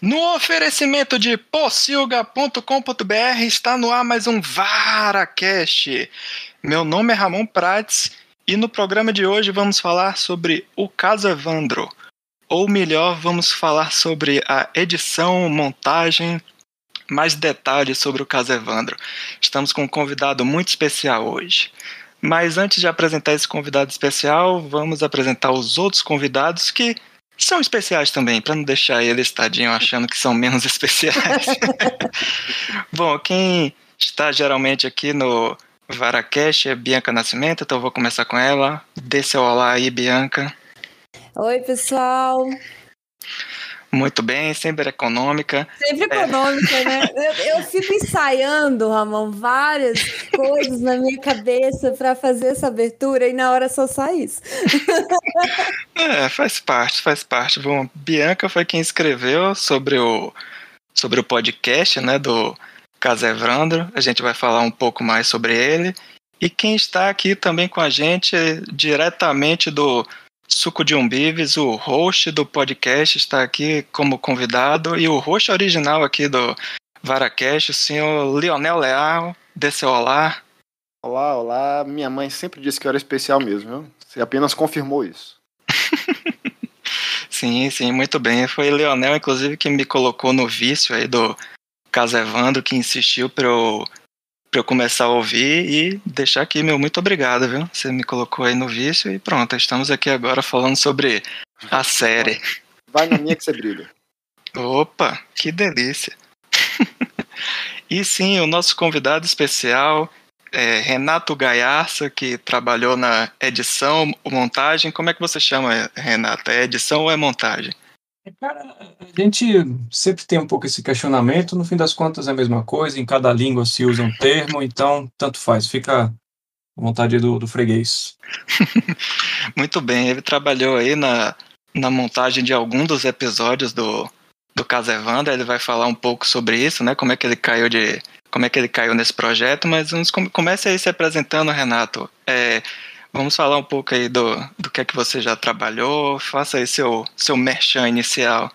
No oferecimento de pocilga.com.br está no ar mais um VaraCast. Meu nome é Ramon Prates e no programa de hoje vamos falar sobre o caso Evandro. Ou melhor, vamos falar sobre a edição, montagem, mais detalhes sobre o caso Evandro. Estamos com um convidado muito especial hoje. Mas antes de apresentar esse convidado especial, vamos apresentar os outros convidados que são especiais também, para não deixar eles tadinho achando que são menos especiais. Bom, quem está geralmente aqui no Varacast é Bianca Nascimento, então eu vou começar com ela. Dê seu olá aí, Bianca. Oi, pessoal. Muito bem, sempre econômica. Sempre é. econômica, é. né? Eu, eu, fico ensaiando, Ramon, várias coisas na minha cabeça para fazer essa abertura e na hora só sai isso. É, faz parte, faz parte. Bom, Bianca foi quem escreveu sobre o, sobre o podcast, né, do Casevrandro. A gente vai falar um pouco mais sobre ele. E quem está aqui também com a gente, diretamente do Suco de Umbives, o host do podcast, está aqui como convidado e o host original aqui do Varacast, o senhor Lionel Leal. Seu olá. Olá, olá. Minha mãe sempre disse que eu era especial mesmo, viu? Você apenas confirmou isso. sim, sim, muito bem. Foi o Leonel, inclusive, que me colocou no vício aí do Caso Evandro, que insistiu para eu para eu começar a ouvir e deixar aqui meu muito obrigado, viu? Você me colocou aí no vício e pronto, estamos aqui agora falando sobre a série. Vai na minha que você brilha. Opa, que delícia. e sim, o nosso convidado especial é Renato Gaiarça, que trabalhou na edição, montagem. Como é que você chama, Renato? É edição ou é montagem? Cara, a gente sempre tem um pouco esse questionamento, no fim das contas é a mesma coisa, em cada língua se usa um termo, então tanto faz, fica à vontade do, do freguês. Muito bem, ele trabalhou aí na, na montagem de algum dos episódios do, do Casa Evandro, ele vai falar um pouco sobre isso, né, como é que ele caiu de... como é que ele caiu nesse projeto, mas vamos, comece aí se apresentando, Renato. É, Vamos falar um pouco aí do, do que é que você já trabalhou. Faça aí seu, seu merchan inicial.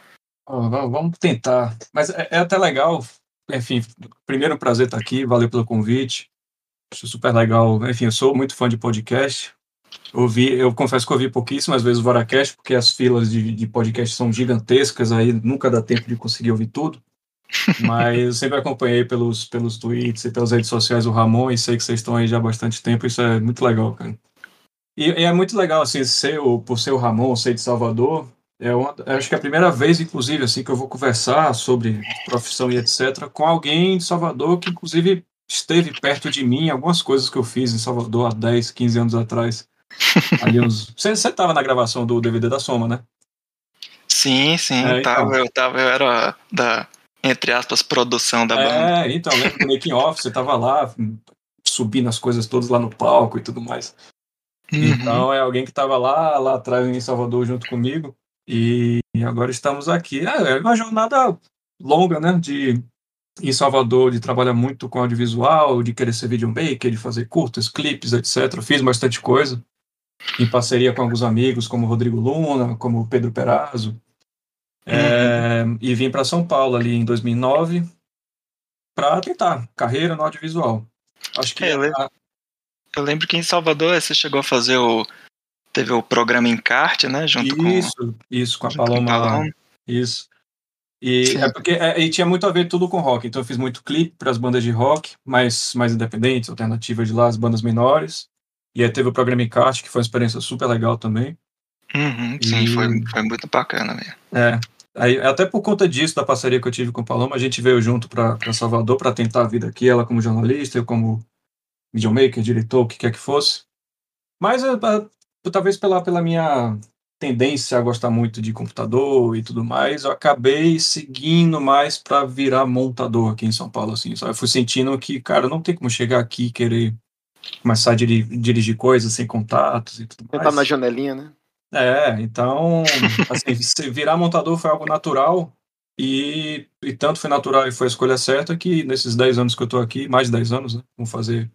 Oh, vamos tentar. Mas é, é, até legal. Enfim, primeiro prazer estar aqui. Valeu pelo convite. Acho super legal. Enfim, eu sou muito fã de podcast. Ouvi, eu confesso que ouvi pouquíssimas vezes o Varacast, porque as filas de, de podcast são gigantescas, aí nunca dá tempo de conseguir ouvir tudo. Mas eu sempre acompanhei pelos, pelos tweets e pelas redes sociais o Ramon e sei que vocês estão aí já há bastante tempo. Isso é muito legal, cara. E, e, é muito legal, assim, ser o, por ser o Ramon, ser de Salvador. É uma, acho que é a primeira vez, inclusive, assim, que eu vou conversar sobre profissão e etc. com alguém de Salvador que, inclusive, esteve perto de mim, algumas coisas que eu fiz em Salvador há 10, 15 anos atrás. Ali uns... Você estava na gravação do DVD da Soma, né? Sim, sim, é, tava, então. eu tava, eu era da, entre aspas, produção da é, banda. É, então, lembro do making off, você tava lá, subindo as coisas todas lá no palco e tudo mais. Uhum. Então é alguém que estava lá, lá atrás em Salvador junto comigo. E agora estamos aqui. É, é uma jornada longa, né? De em Salvador, de trabalhar muito com audiovisual, de querer ser videomaker, de fazer curtas, clipes, etc. Fiz bastante coisa. Em parceria com alguns amigos, como Rodrigo Luna, como Pedro Perazzo. É, uhum. e vim para São Paulo ali em 2009 para tentar carreira no audiovisual. Acho que é, a, eu lembro que em Salvador você chegou a fazer o. Teve o programa Encarte, né? Junto isso, com, isso, com a Paloma. Com Paloma. Isso. E Sim. é porque é, e tinha muito a ver tudo com rock. Então eu fiz muito clipe para as bandas de rock, mais, mais independentes, alternativas de lá, as bandas menores. E aí teve o programa Encarte, que foi uma experiência super legal também. Uhum, e... Sim, foi, foi muito bacana mesmo. É. Aí, até por conta disso, da parceria que eu tive com a Paloma, a gente veio junto para Salvador para tentar a vida aqui, ela como jornalista, eu como videomaker, diretor, o que quer que fosse. Mas uh, uh, talvez pela, pela minha tendência a gostar muito de computador e tudo mais, eu acabei seguindo mais para virar montador aqui em São Paulo, assim. Só eu fui sentindo que, cara, não tem como chegar aqui e querer começar a dirigir, dirigir coisas sem contatos e tudo mais. Tá na janelinha, né? É, então, assim, virar montador foi algo natural e, e tanto foi natural e foi a escolha certa que nesses 10 anos que eu tô aqui, mais de 10 anos, né, vamos fazer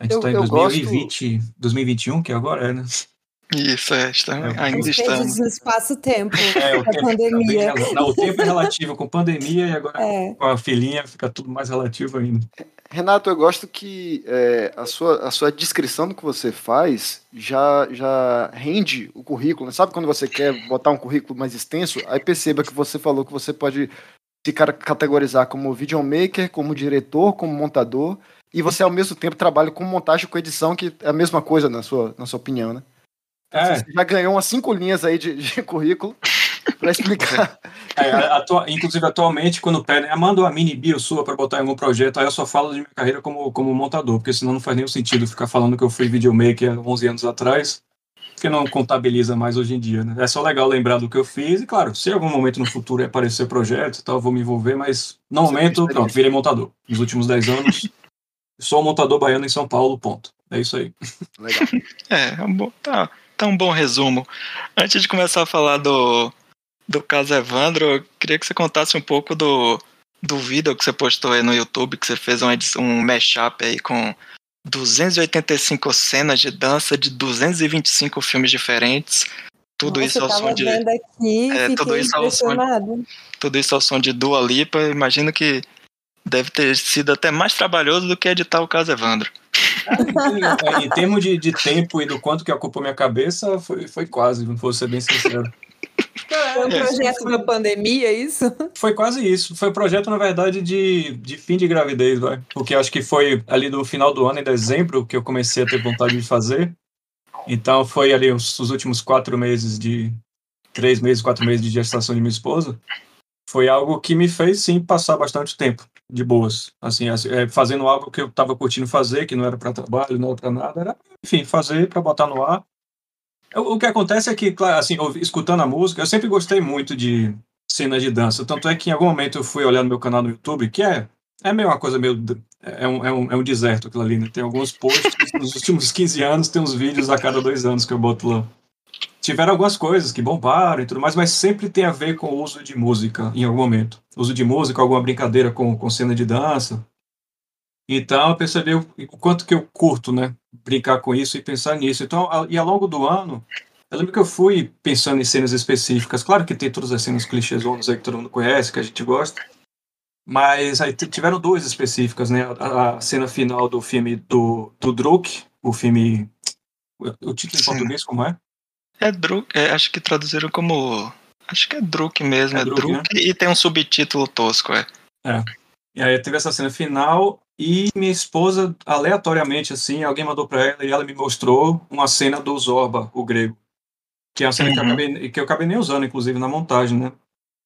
a gente está em 2020, gosto... 2021, que agora é, né? Isso, é, está, É. ainda Os estamos. no espaço-tempo. É, Da tá bem pandemia. não, o tempo é relativo com pandemia e agora É. com a filhinha fica tudo mais relativo ainda. Renato, eu gosto que é, a, sua, a sua descrição do que você faz já, já rende o currículo. né? Sabe quando você quer botar um currículo mais extenso? Aí perceba que você falou que você pode se categorizar como videomaker, como diretor, como montador, e você ao mesmo tempo trabalha com montagem e com edição, que é a mesma coisa na sua, na sua opinião, né? É, Você já ganhou umas cinco linhas aí de, de currículo para explicar. é, atua- inclusive atualmente quando pedem, ah, manda uma mini bio sua para botar em algum projeto, aí eu só falo de minha carreira como, como montador, porque senão não faz nenhum sentido ficar falando que eu fui videomaker há 11 anos atrás, porque não contabiliza mais hoje em dia, né? É só legal lembrar do que eu fiz e, claro, se em algum momento no futuro aparecer projeto e tal, eu vou me envolver, mas no momento, pronto, virei montador. Nos últimos 10 anos, sou montador baiano em São Paulo, ponto. É isso aí. Legal. É, é um bom, tá, tá um bom resumo. Antes de começar a falar do, do caso Evandro, eu queria que você contasse um pouco do, do vídeo que você postou aí no YouTube, que você fez um, um mashup aí com 285 cenas de dança de 225 filmes diferentes. Tudo Nossa, isso ao som de. aqui, É, tudo isso ao som. Tudo isso ao som de Dua Lipa. Imagino que deve ter sido até mais trabalhoso do que editar o caso Evandro. em, em termos de, de tempo e do quanto que ocupou minha cabeça, foi, foi quase, não vou ser bem sincero. Foi um projeto da pandemia, isso? Foi quase isso. Foi um projeto, na verdade, de, de fim de gravidez, vai. Porque acho que foi ali no final do ano, em dezembro, que eu comecei a ter vontade de fazer. Então foi ali os, os últimos quatro meses de. Três meses, quatro meses de gestação de minha esposa. Foi algo que me fez, sim, passar bastante tempo de boas. Assim, é, fazendo algo que eu estava curtindo fazer, que não era para trabalho, não era para nada. Era, enfim, fazer para botar no ar. O, o que acontece é que, claro, assim, escutando a música, eu sempre gostei muito de cenas de dança. Tanto é que em algum momento eu fui olhar no meu canal no YouTube, que é, é meio uma coisa meio. É um, é, um, é um deserto aquilo ali, né? Tem alguns posts nos últimos 15 anos, tem uns vídeos a cada dois anos que eu boto lá. Tiveram algumas coisas que bombaram e tudo mais, mas sempre tem a ver com o uso de música em algum momento. Uso de música, alguma brincadeira com, com cena de dança. Então eu percebi o, o quanto que eu curto, né? Brincar com isso e pensar nisso. Então, a, e ao longo do ano, eu lembro que eu fui pensando em cenas específicas. Claro que tem todas as cenas clichêzonas aí que todo mundo conhece, que a gente gosta. Mas aí tiveram duas específicas, né? A, a cena final do filme do, do Druk, o filme. O, título em português, como é? É Druk, é, acho que traduziram como. Acho que é Druk mesmo, É é, Druk, Druk, né? e tem um subtítulo tosco, é. E aí teve essa cena final e minha esposa, aleatoriamente, assim, alguém mandou pra ela e ela me mostrou uma cena do Zorba, o grego. Que é uma cena que, eu Uhum. acabei, que eu acabei nem usando, inclusive, na montagem, né?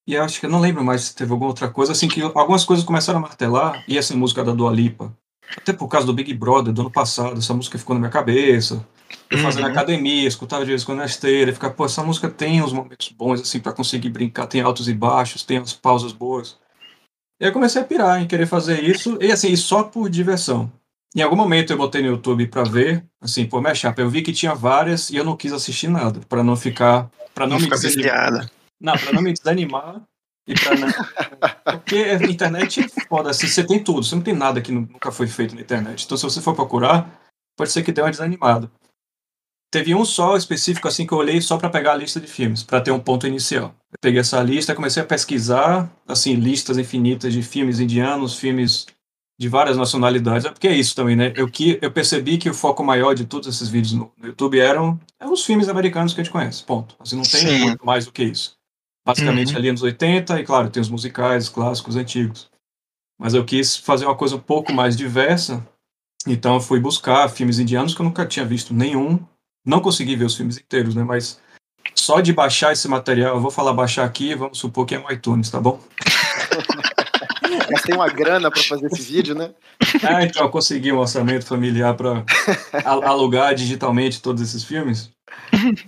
E eu acho que eu não lembro mais se teve alguma outra coisa, assim, que algumas coisas começaram a martelar, e essa música da Dua Lipa, até por causa do Big Brother do ano passado, essa música ficou na minha cabeça. Eu fazendo Uhum. academia, escutava de vez em quando na esteira, ficava, pô, essa música tem uns momentos bons, assim, pra conseguir brincar, tem altos e baixos, tem umas pausas boas. E aí eu comecei a pirar em querer fazer isso, e assim, só por diversão. Em algum momento eu botei no YouTube pra ver, assim, pô, mashup, eu vi que tinha várias e eu não quis assistir nada, pra não ficar, para não, Não me desanimar. Não, pra não me desanimar e pra não. Porque a internet é foda, assim, você tem tudo, você não tem nada que nu- nunca foi feito na internet. Então, se você for procurar, pode ser que dê uma desanimada. Teve um só específico, assim, que eu olhei só pra pegar a lista de filmes, pra ter um ponto inicial. Eu peguei essa lista, comecei a pesquisar, assim, listas infinitas de filmes indianos, filmes de várias nacionalidades. É porque é isso também, né? Eu, que, eu percebi que o foco maior de todos esses vídeos no, no YouTube eram, eram os filmes americanos que a gente conhece, ponto. Assim, não tem Sim. muito mais do que isso. Basicamente Uhum. ali nos 80, e claro, tem os musicais, os clássicos, antigos. Mas eu quis fazer uma coisa um pouco mais diversa, então eu fui buscar filmes indianos que eu nunca tinha visto nenhum. Não consegui ver os filmes inteiros, né? Mas só de baixar esse material, eu vou falar baixar aqui, vamos supor que é no iTunes, tá bom? Mas tem uma grana pra fazer esse vídeo, né? Ah, então eu consegui um orçamento familiar para alugar digitalmente todos esses filmes.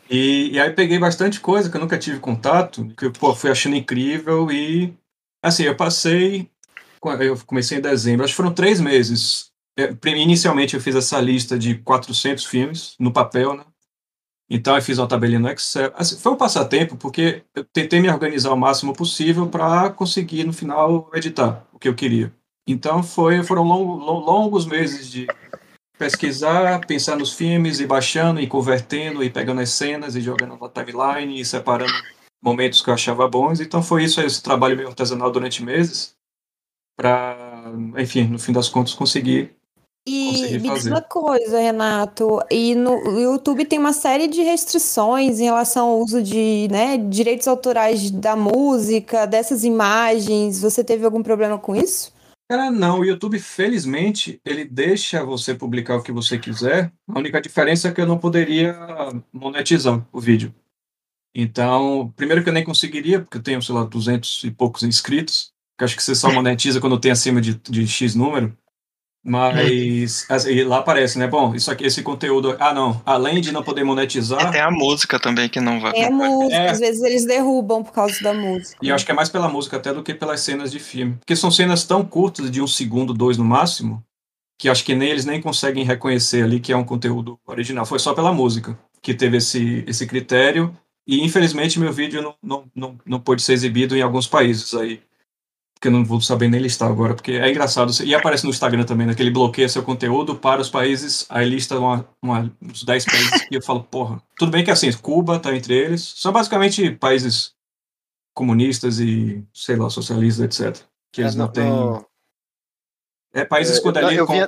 E, e aí peguei bastante coisa que eu nunca tive contato, que eu pô, fui achando incrível e assim, eu passei, eu comecei em dezembro, acho que foram três meses. É, Inicialmente eu fiz essa lista de 400 filmes no papel, né? Então eu fiz uma tabelinha no Excel. Assim, foi um passatempo porque eu tentei me organizar o máximo possível para conseguir no final editar o que eu queria. Então foi, foram longo- lo- longos meses de, pesquisar, pensar nos filmes e baixando e convertendo e pegando as cenas e jogando na timeline e separando momentos que eu achava bons. Então foi isso esse trabalho meio artesanal durante meses para, enfim, no fim das contas conseguir e me diz uma coisa, Renato, e no YouTube tem uma série de restrições em relação ao uso de né, direitos autorais da música, dessas imagens. Você teve algum problema com isso? Cara, não. O YouTube, felizmente, ele deixa você publicar o que você quiser. A única diferença é que eu não poderia monetizar o vídeo. Então, primeiro que eu nem conseguiria, porque eu tenho, sei lá, 200 e poucos inscritos, que acho que você só monetiza quando tem acima de, de X número. Mas assim, lá aparece, né? Bom, isso aqui, esse conteúdo. Ah, não. Além de não poder monetizar. E tem a música também que não vai. É a música, é. às vezes eles derrubam por causa da música. E eu acho que é mais pela música até do que pelas cenas de filme. Porque são cenas tão curtas, de um segundo, dois no máximo, que acho que nem eles nem conseguem reconhecer ali que é um conteúdo original. Foi só pela música que teve esse, esse critério. E infelizmente meu vídeo não, não, não, não pôde ser exibido em alguns países aí que eu não vou saber nem listar agora, porque é engraçado. E aparece no Instagram também, né, que ele bloqueia seu conteúdo para os países, aí lista uma, uma, uns 10 países e eu falo, porra. Tudo bem que assim, Cuba tá entre eles, são basicamente países comunistas e, sei lá, socialistas, etc. Que eles é, não, não têm. É países é, com eu, eu, vim,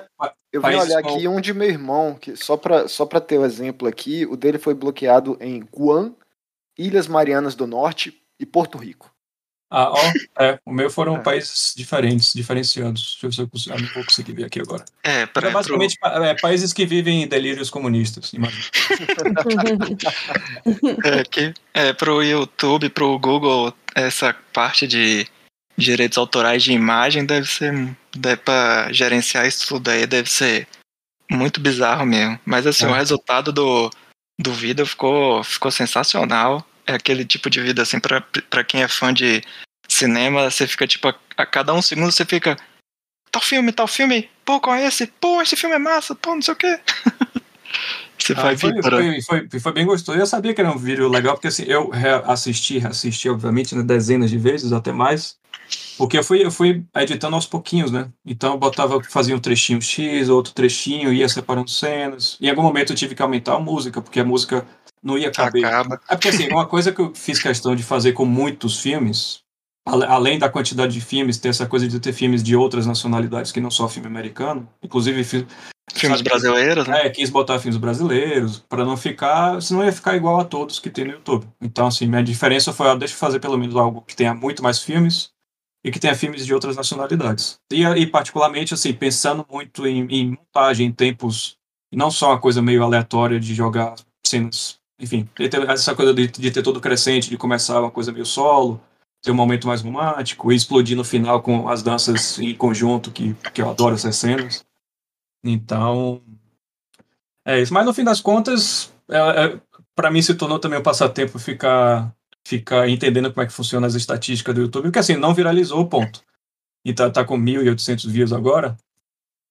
eu vim olhar com... aqui um de meu irmão, que só para só ter o um exemplo aqui, o dele foi bloqueado em Guam, Ilhas Marianas do Norte e Porto Rico. Ah, ó, é, o meu foram é. países diferentes, diferenciados. Deixa eu ver se eu consigo, não vou conseguir ver aqui agora. É, pra, é basicamente pro... é, países que vivem em delírios comunistas, imagina. é, que, é, pro YouTube, pro Google, essa parte de direitos autorais de imagem deve ser, deve pra gerenciar isso tudo aí, deve ser muito bizarro mesmo. Mas assim, é. o resultado do, do vídeo ficou, ficou sensacional é aquele tipo de vida, assim, pra, pra quem é fã de cinema, você fica, tipo, a, a cada um segundo você fica. Tal filme, tal filme, pô, qual é esse? Pô, esse filme é massa, pô, não sei o quê. Você ah, vai foi, foi, foi, foi, bem gostoso. Eu sabia que era um vídeo legal, porque assim, eu assisti, assisti, obviamente, né, dezenas de vezes, até mais. Porque eu fui, eu fui editando aos pouquinhos, né? Então eu botava, fazia um trechinho X, outro trechinho, ia separando cenas. Em algum momento eu tive que aumentar a música, porque a música não ia caber. Acaba. É porque assim, uma coisa que eu fiz questão de fazer com muitos filmes, além da quantidade de filmes, ter essa coisa de ter filmes de outras nacionalidades que não só filme americano, inclusive filmes sabe, brasileiros, né? É, quis botar filmes brasileiros para não ficar, senão ia ficar igual a todos que tem no YouTube. Então assim, minha diferença foi, ó, deixa eu fazer pelo menos algo que tenha muito mais filmes e que tenha filmes de outras nacionalidades. E, e particularmente assim, pensando muito em, em montagem, em tempos, não só uma coisa meio aleatória de jogar cenas enfim, essa coisa de, de, ter todo crescente, de começar uma coisa meio solo, ter um momento mais romântico e explodir no final com as danças em conjunto, que, que eu adoro essas cenas. Então, é isso. Mas no fim das contas, é, é, para mim se tornou também um passatempo ficar, ficar entendendo como é que funciona as estatísticas do YouTube, porque assim, não viralizou, ponto. E tá, tá com 1.800 views agora.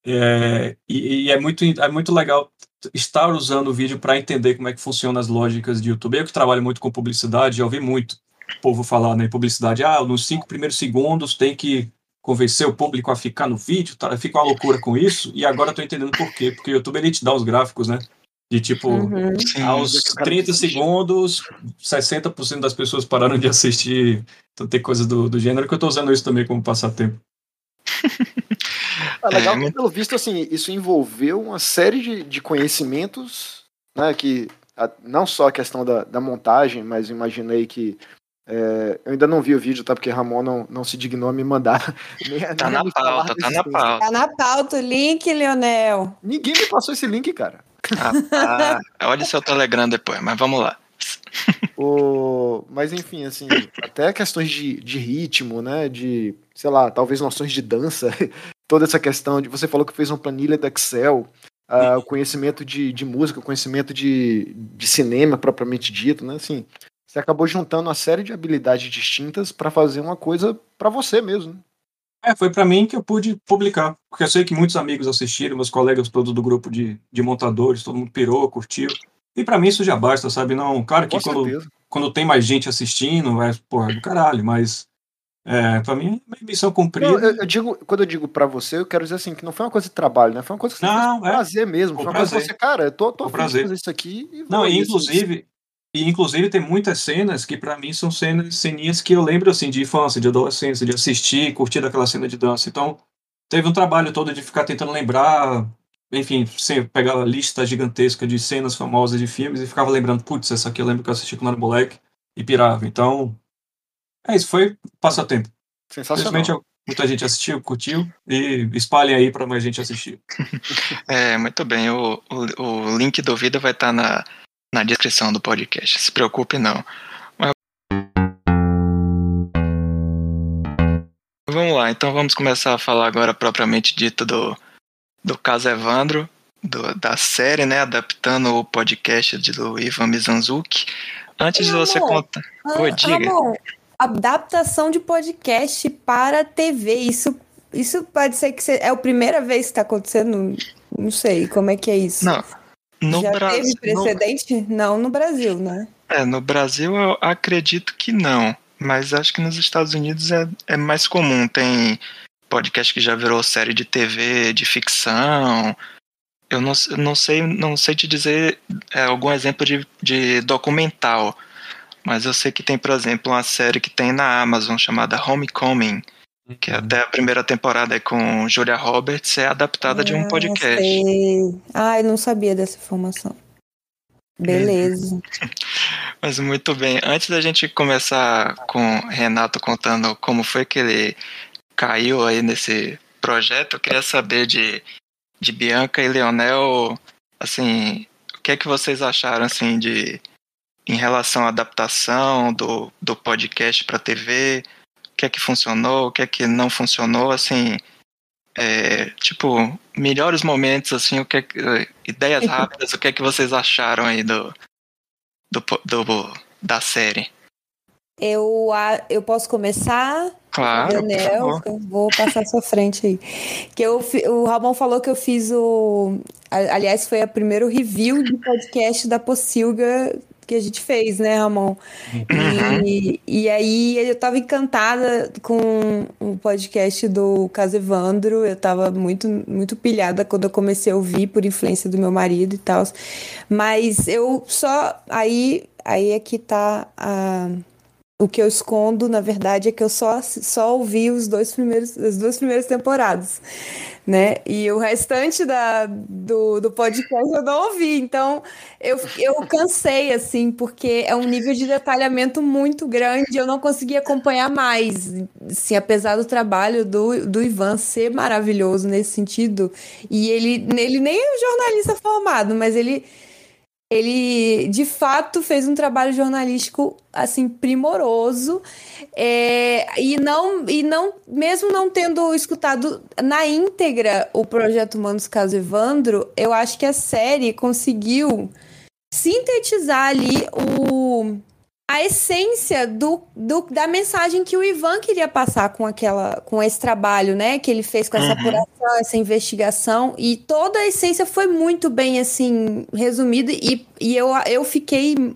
É, e, e, é, muito, é muito legal estar usando o vídeo para entender como é que funcionam as lógicas de YouTube. Eu que trabalho muito com publicidade, já ouvi muito o povo falar né, em publicidade, ah, nos cinco primeiros segundos tem que convencer o público a ficar no vídeo, tá? fica uma loucura com isso, e agora estou entendendo por quê, porque o YouTube ele te dá os gráficos, né? De tipo, uhum. aos 30 segundos, 60% das pessoas pararam de assistir. Então tem coisas do, do gênero que eu estou usando isso também como passatempo. É legal que, pelo visto, assim, isso envolveu uma série de, de conhecimentos, né, que a, não só a questão da, da montagem, mas imaginei que é, eu ainda não vi o vídeo, tá? Porque Ramon não, não se dignou a me mandar. Nem, tá nem na pauta, tá na pauta. Tá na pauta o link, Leonel. Ninguém me passou esse link, cara. Ah, ah, olha seu Telegram depois, mas vamos lá. o, mas enfim, assim, até questões de, de ritmo, né? De, sei lá, talvez noções de dança, toda essa questão de. Você falou que fez uma planilha do Excel, uh, o conhecimento de, de música, o conhecimento de, de cinema propriamente dito, né? Assim, você acabou juntando uma série de habilidades distintas para fazer uma coisa para você mesmo. Né? É, foi para mim que eu pude publicar, porque eu sei que muitos amigos assistiram, meus colegas todos do grupo de, de montadores, todo mundo pirou, curtiu. E para mim isso já basta, sabe? Não, claro que quando, quando tem mais gente assistindo, é, porra, do caralho, mas É, pra mim é missão cumprida. Não, eu, eu, digo, quando eu digo pra você, eu quero dizer assim, que não foi uma coisa de trabalho, né? Foi uma coisa que você não, é. prazer mesmo. Foi, uma prazer. coisa que você, cara, eu tô, tô prazer. fazer isso aqui. E não, e inclusive, e inclusive tem muitas cenas que para mim são cenas, ceninhas que eu lembro assim de infância, de adolescência, de assistir, curtir aquela cena de dança. Então, teve um trabalho todo de ficar tentando lembrar, enfim, pegar a lista gigantesca de cenas famosas de filmes e ficava lembrando, putz, essa aqui eu lembro que eu assisti quando era moleque e pirava. Então, é isso, foi passatempo. Sensacional. muita gente assistiu, curtiu e espalhem aí para mais gente assistir. É, muito bem. O, o, o link do vídeo vai estar tá na, na descrição do podcast. Se preocupe, não. Mas... Vamos lá, então vamos começar a falar agora propriamente dito do, do caso Evandro, do, da série, né? Adaptando o podcast de, do Ivan Mizanzuki. Antes de você contar. Oi, diga. Amor, adaptação de podcast para TV. Isso, isso pode ser que é a primeira vez que está acontecendo? Não sei, como é que é isso? Não. No Já Brasil, teve precedente? No... Não no Brasil, né? É, no Brasil eu acredito que não. Mas acho que nos Estados Unidos é, é mais comum. Tem podcast que já virou série de TV, de ficção. Eu não, não sei não sei te dizer é, algum exemplo de, de documental mas eu sei que tem, por exemplo, uma série que tem na Amazon chamada Homecoming, que uhum. até a primeira temporada é com Julia Roberts, é adaptada ah, de um ah, podcast. Sei. Ah, eu não sabia dessa informação. Beleza. Mas muito bem. Antes da gente começar com Renato contando como foi que ele caiu aí nesse projeto, eu queria saber de, de Bianca e Leonel, assim, o que é que vocês acharam assim de em relação à adaptação do, do podcast para TV, o que é que funcionou, o que é que não funcionou, assim, é, tipo, melhores momentos, assim, o que, é que ideias rápidas, o que é que vocês acharam aí do, do, do da série? Eu, eu posso começar? Claro. Daniel, vou passar à sua frente aí. Que eu, o Ramon falou que eu fiz o. Aliás, foi o primeiro review de podcast da Pocilga que a gente fez, né, Ramon? Uhum. E, e aí eu tava encantada com o podcast do Caso Evandro. Eu tava muito, muito pilhada quando eu comecei a ouvir por influência do meu marido e tal. Mas eu só. Aí, aí é que tá a o que eu escondo, na verdade, é que eu só, só ouvi os dois primeiros, as duas primeiras temporadas, né? E o restante da, do, do podcast eu não ouvi. Então, eu, eu cansei, assim, porque é um nível de detalhamento muito grande. Eu não consegui acompanhar mais. Assim, apesar do trabalho do, do Ivan ser maravilhoso nesse sentido. E ele, ele nem é jornalista formado, mas ele ele de fato fez um trabalho jornalístico assim primoroso é, e não e não mesmo não tendo escutado na íntegra o projeto Humanos Caso Evandro eu acho que a série conseguiu sintetizar ali o a essência do, do, da mensagem que o Ivan queria passar com aquela com esse trabalho, né, que ele fez com essa uhum. apuração, essa investigação e toda a essência foi muito bem assim resumida e, e eu, eu fiquei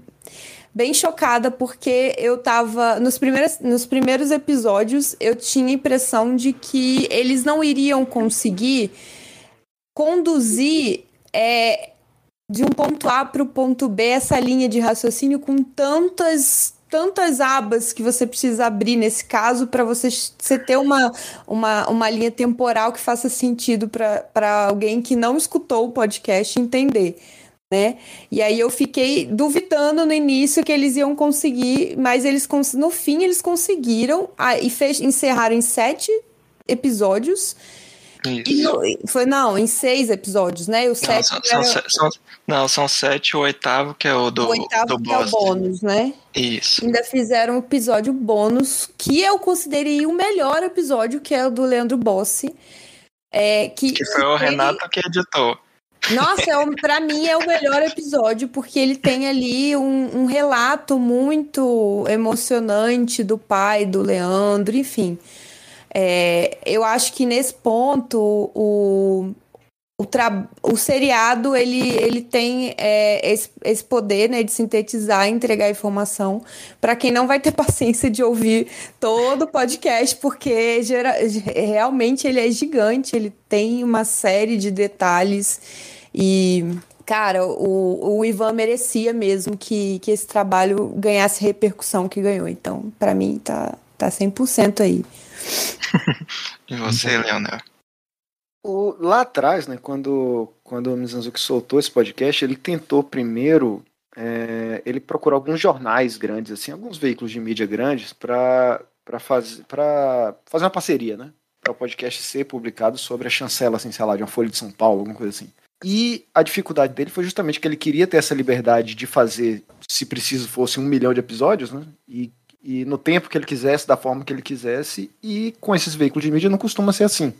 bem chocada porque eu tava nos primeiros, nos primeiros episódios eu tinha a impressão de que eles não iriam conseguir conduzir é, de um ponto A para o ponto B essa linha de raciocínio com tantas tantas abas que você precisa abrir nesse caso para você, você ter uma, uma, uma linha temporal que faça sentido para alguém que não escutou o podcast entender. Né? E aí eu fiquei duvidando no início que eles iam conseguir, mas eles no fim eles conseguiram e fez, encerraram em sete episódios isso. foi, não, em seis episódios, né? O sete não, são, era... são, não, são sete, o oitavo que é o do, o oitavo do que é o bônus, né? Isso. Ainda fizeram um episódio bônus, que eu considerei o melhor episódio, que é o do Leandro Bossi. É, que, que foi o Renato que editou. Nossa, é, para mim é o melhor episódio, porque ele tem ali um, um relato muito emocionante do pai do Leandro, enfim. É, eu acho que nesse ponto o, o, tra... o seriado ele, ele tem é, esse, esse poder né, de sintetizar e entregar informação para quem não vai ter paciência de ouvir todo o podcast, porque gera... realmente ele é gigante, ele tem uma série de detalhes e. Cara, o, o Ivan merecia mesmo que, que esse trabalho ganhasse repercussão que ganhou. Então, para mim, tá, tá 100% aí. e você, Leonel? O, lá atrás, né, quando, quando o Mizanzuki soltou esse podcast, ele tentou primeiro é, ele procurou alguns jornais grandes, assim, alguns veículos de mídia grandes para faz, fazer uma parceria, né? Para o podcast ser publicado sobre a chancela, assim, sei lá, de uma Folha de São Paulo, alguma coisa assim. E a dificuldade dele foi justamente que ele queria ter essa liberdade de fazer, se preciso fosse, um milhão de episódios, né? E, e no tempo que ele quisesse, da forma que ele quisesse, e com esses veículos de mídia não costuma ser assim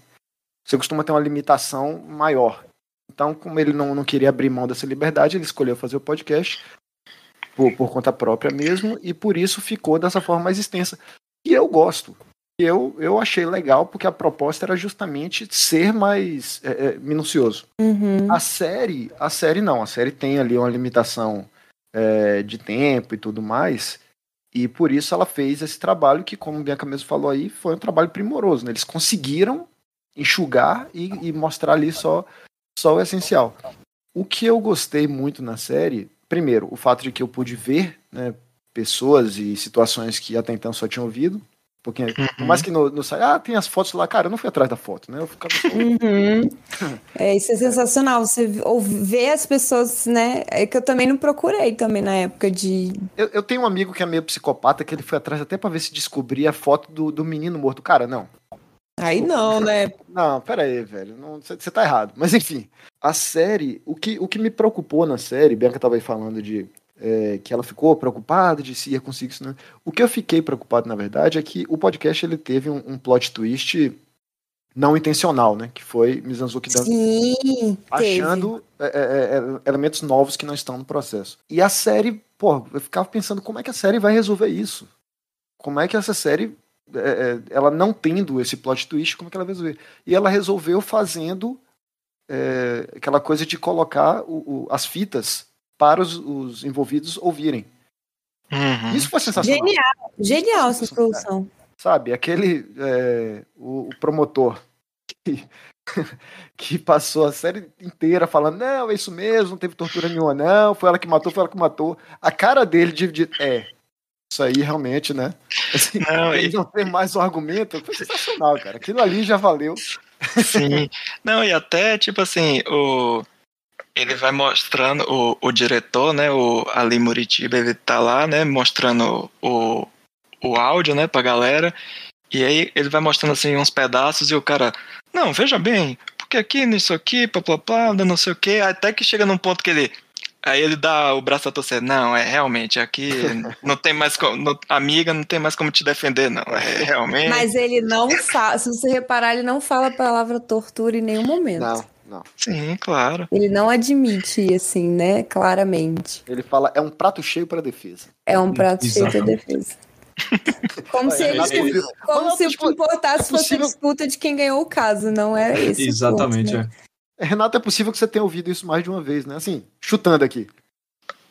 você costuma ter uma limitação maior. Então, como ele não, não queria abrir mão dessa liberdade, ele escolheu fazer o podcast por, por conta própria mesmo, e por isso ficou dessa forma mais extensa. E eu gosto. Eu, eu achei legal porque a proposta era justamente ser mais é, é, minucioso. Uhum. A série, a série não, a série tem ali uma limitação é, de tempo e tudo mais. E por isso ela fez esse trabalho que, como o Bianca mesmo falou aí, foi um trabalho primoroso. Né? Eles conseguiram enxugar e, e mostrar ali só, só o essencial. O que eu gostei muito na série, primeiro, o fato de que eu pude ver né, pessoas e situações que até então só tinha ouvido. Porque, uhum. por mais que no, no site, ah, tem as fotos lá, cara, eu não fui atrás da foto, né? Eu ficava só... uhum. É, isso é sensacional. Você ver as pessoas, né? É que eu também não procurei também na época de. Eu, eu tenho um amigo que é meio psicopata que ele foi atrás até para ver se descobria a foto do, do menino morto. Cara, não. Aí não, né? Não, pera aí, velho. Você tá errado. Mas enfim, a série, o que, o que me preocupou na série, Bianca tava aí falando de é, que ela ficou preocupada de se ia conseguir isso. Né? O que eu fiquei preocupado, na verdade, é que o podcast ele teve um, um plot twist não intencional, né? Que foi Mizanzuki dando, Sim, achando é, é, é, elementos novos que não estão no processo. E a série, pô, eu ficava pensando como é que a série vai resolver isso? Como é que essa série é, é, ela não tendo esse plot twist, como é que ela vai resolver? E ela resolveu fazendo é, aquela coisa de colocar o, o, as fitas para os, os envolvidos ouvirem. Uhum. Isso foi sensacional. Genial, genial essa solução. Sabe, aquele é, o, o, promotor que, que, passou a série inteira falando, não, é isso mesmo, não teve tortura nenhuma, não, foi ela que matou, foi ela que matou. A cara dele de, de é, isso aí realmente, né? Assim, não, e... não tem mais um argumento, foi sensacional, cara. Aquilo ali já valeu. Sim. Não, e até, tipo assim, o. Ele vai mostrando, o, o diretor, né, o Ali Muritiba, ele tá lá, né, mostrando o, o áudio, né, pra galera, e aí ele vai mostrando, assim, uns pedaços e o cara, não, veja bem, porque aqui, nisso aqui, blá, blá, blá, não sei o que, até que chega num ponto que ele, Aí ele dá o braço a torcer. Não, é realmente, aqui não tem mais como. amiga, não tem mais como te defender, não. É realmente. Mas ele não fala. Se você reparar, ele não fala a palavra tortura em nenhum momento. Não, não. Sim, claro. Ele não admite, assim, né? Claramente. Ele fala, é um prato cheio para defesa. É um prato Exato. cheio para defesa. Como se, ele, como se o que importasse é fosse a disputa de quem ganhou o caso, não é esse. Exatamente, ponto, né? é. Renato, é possível que você tenha ouvido isso mais de uma vez, né? Assim, chutando aqui.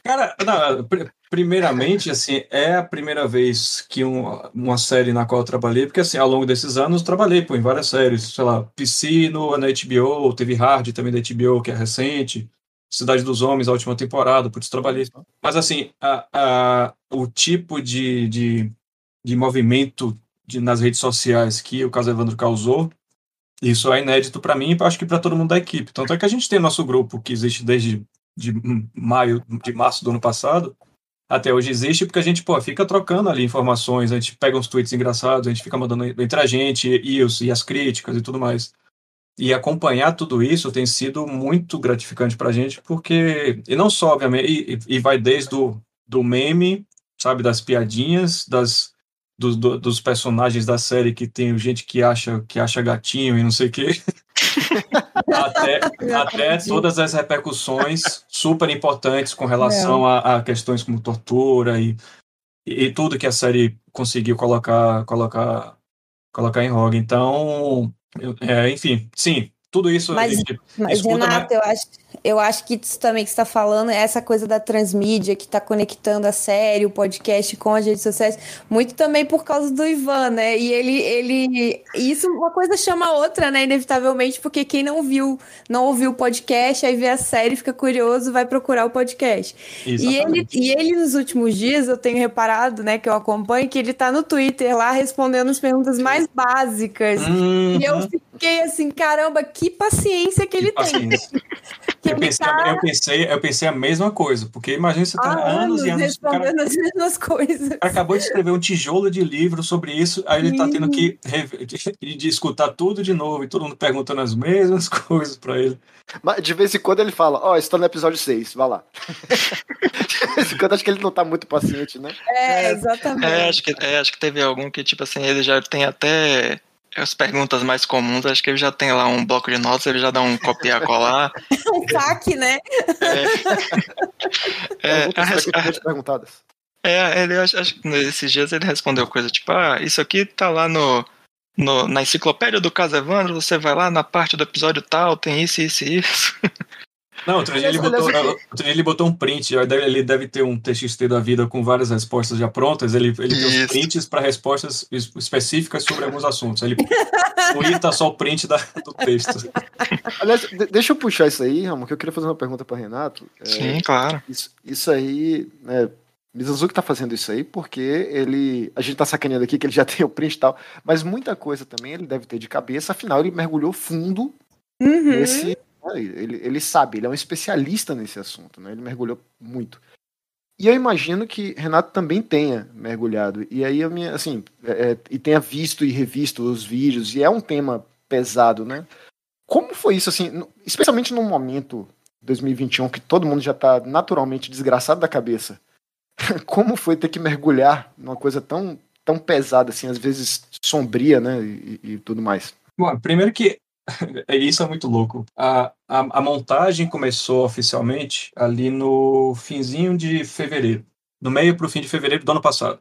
Cara, não, primeiramente, assim, é a primeira vez que um, uma série na qual eu trabalhei, porque, assim, ao longo desses anos eu trabalhei pô, em várias séries, sei lá, Piscino na HBO, teve Hard também da HBO, que é recente, Cidade dos Homens, a última temporada, putz, trabalhei. Mas, assim, a, a, o tipo de, de, de movimento de, nas redes sociais que o caso Evandro causou, isso é inédito para mim e acho que para todo mundo da equipe. Tanto é que a gente tem nosso grupo que existe desde de maio, de março do ano passado, até hoje existe, porque a gente pô, fica trocando ali informações, a gente pega uns tweets engraçados, a gente fica mandando entre a gente e, os, e as críticas e tudo mais. E acompanhar tudo isso tem sido muito gratificante para a gente, porque, e não só, obviamente, e, e vai desde o do meme, sabe, das piadinhas, das, do, do, dos personagens da série que tem gente que acha que acha gatinho e não sei o quê. até, até todas as repercussões super importantes com relação a, a, questões como tortura e, e, tudo que a série conseguiu colocar colocar colocar em roga. Então, é, enfim, sim, tudo isso mas, a gente Mas, escuta, Renato, né? eu, acho, eu acho que isso também que você está falando é essa coisa da transmídia que está conectando a série, o podcast com as redes sociais, muito também por causa do Ivan, né? E ele, ele. Isso, uma coisa chama a outra, né? Inevitavelmente, porque quem não viu, não ouviu o podcast, aí vê a série, fica curioso, vai procurar o podcast. E ele, e ele, nos últimos dias, eu tenho reparado, né, que eu acompanho, que ele está no Twitter lá respondendo as perguntas mais básicas. Uhum. E eu fiquei assim, caramba, que paciência que, que ele paciência. tem. eu, pensei, tá... eu, pensei, eu pensei a mesma coisa, porque imagina você tá há anos, anos e anos respondendo cara, as mesmas coisas. acabou de escrever um tijolo de livro sobre isso, aí ele está tendo que de, de, escutar tudo de novo e todo mundo perguntando as mesmas coisas para ele. Mas de vez em quando ele fala, ó, oh, estou no episódio 6, vai lá. de vez em quando acho que ele não tá muito paciente, né? É, exatamente. É, acho que, é, acho que teve algum que, tipo assim, ele já tem até as perguntas mais comuns, acho que ele já tem lá um bloco de notas, ele já dá um copiar colar. um CAC, né? É, é, a, a, perguntadas. É, ele acho, acho que nesses dias ele respondeu coisa tipo, ah, isso aqui tá lá no, no, na enciclopédia do caso Evandro, você vai lá na parte do episódio tal, tem isso, isso e isso. Não, outro dia, ele botou, outro dia ele botou um print, ele deve ter um TXT da vida com várias respostas já prontas, ele, ele tem os prints para respostas específicas sobre alguns assuntos. Ele tweeta só o print da, do texto. Aliás, deixa eu puxar isso aí, Ramon, que eu queria fazer uma pergunta para Renato. É, Sim, claro. Isso, isso aí, né, Mizanzuki tá fazendo isso aí porque ele. A gente tá sacaneando aqui que ele já tem o print e tal, mas muita coisa também ele deve ter de cabeça, afinal ele mergulhou fundo uhum. nesse ele, ele sabe, ele é um especialista nesse assunto, né? Ele mergulhou muito. E eu imagino que Renato também tenha mergulhado. E aí, eu me, assim, é, é, e tenha visto e revisto os vídeos, e é um tema pesado, né? Como foi isso, assim, especialmente num momento 2021 que todo mundo já está naturalmente desgraçado da cabeça? Como foi ter que mergulhar numa coisa tão, tão pesada, assim, às vezes sombria, né? E, e tudo mais? Bom, primeiro que isso é muito louco. A, a, a, montagem começou oficialmente ali no finzinho de fevereiro, no meio para o fim de fevereiro do ano passado.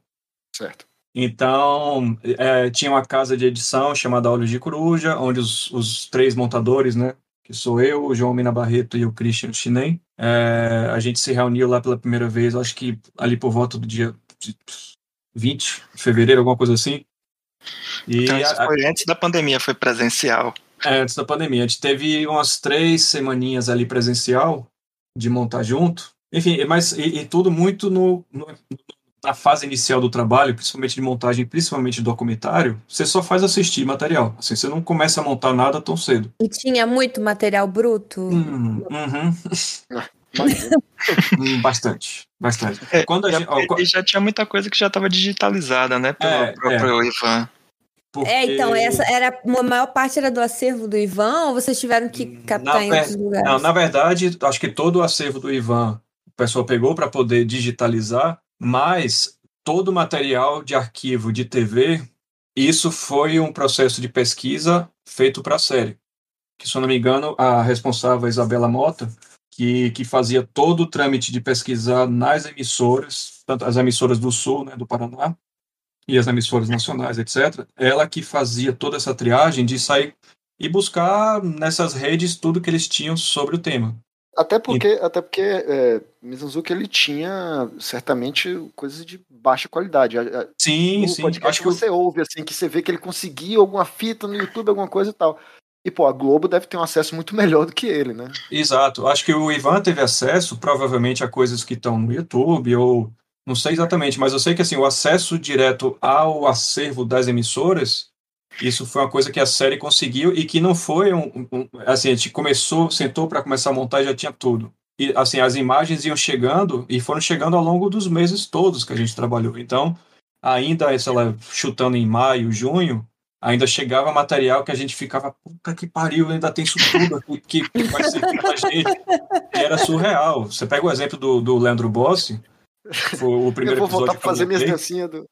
Certo. Então, é, tinha uma casa de edição chamada Olhos de Coruja, onde os, os três montadores, né, que sou eu, o João Mina Barreto e o Christian Chinem, é, a gente se reuniu lá pela primeira vez, acho que ali por volta do dia 20 de fevereiro, alguma coisa assim. E então, isso a, foi antes da pandemia, foi presencial. É, antes da pandemia. A gente teve umas três semaninhas ali presencial de montar junto. Enfim, mas e, e tudo muito no, no, na fase inicial do trabalho, principalmente de montagem, principalmente documentário, você só faz assistir material. Assim, você não começa a montar nada tão cedo. E tinha muito material bruto? Hum, uhum. Hum, bastante, bastante. É, Quando a já, gente, ó, já tinha muita coisa que já estava digitalizada, né, pelo é, próprio é. Ivan. Porque... É, então, essa era a maior parte era do acervo do Ivan ou vocês tiveram que captar na em outros lugares? Não, na verdade, acho que todo o acervo do Ivan o pessoal pegou para poder digitalizar, mas todo o material de arquivo de TV, isso foi um processo de pesquisa feito para a série. Que, se eu não me engano, a responsável, Isabela Mota, que, que fazia todo o trâmite de pesquisar nas emissoras, tanto as emissoras do Sul, né, do Paraná, e as emissoras nacionais, etc., ela que fazia toda essa triagem de sair e buscar nessas redes tudo que eles tinham sobre o tema. Até porque, e... até porque é, Mizanzuki ele tinha certamente coisas de baixa qualidade. Sim, sim. Acho que você ouve assim que você vê que ele conseguiu alguma fita no YouTube, alguma coisa e tal. E pô, a Globo deve ter um acesso muito melhor do que ele, né? Exato. Acho que o Ivan teve acesso provavelmente a coisas que estão no YouTube ou não sei exatamente, mas eu sei que assim, o acesso direto ao acervo das emissoras, isso foi uma coisa que a série conseguiu e que não foi um, um assim, a gente começou, sentou para começar a montar e já tinha tudo. E assim, as imagens iam chegando e foram chegando ao longo dos meses todos que a gente trabalhou. Então, ainda, sei lá, chutando em maio, junho, ainda chegava material que a gente ficava, puta que pariu, ainda tem isso tudo aqui que vai ser pra gente. E era surreal. Você pega o exemplo do, do Leandro Bossi, foi o primeiro eu vou voltar para fazer minhas dancinhas do.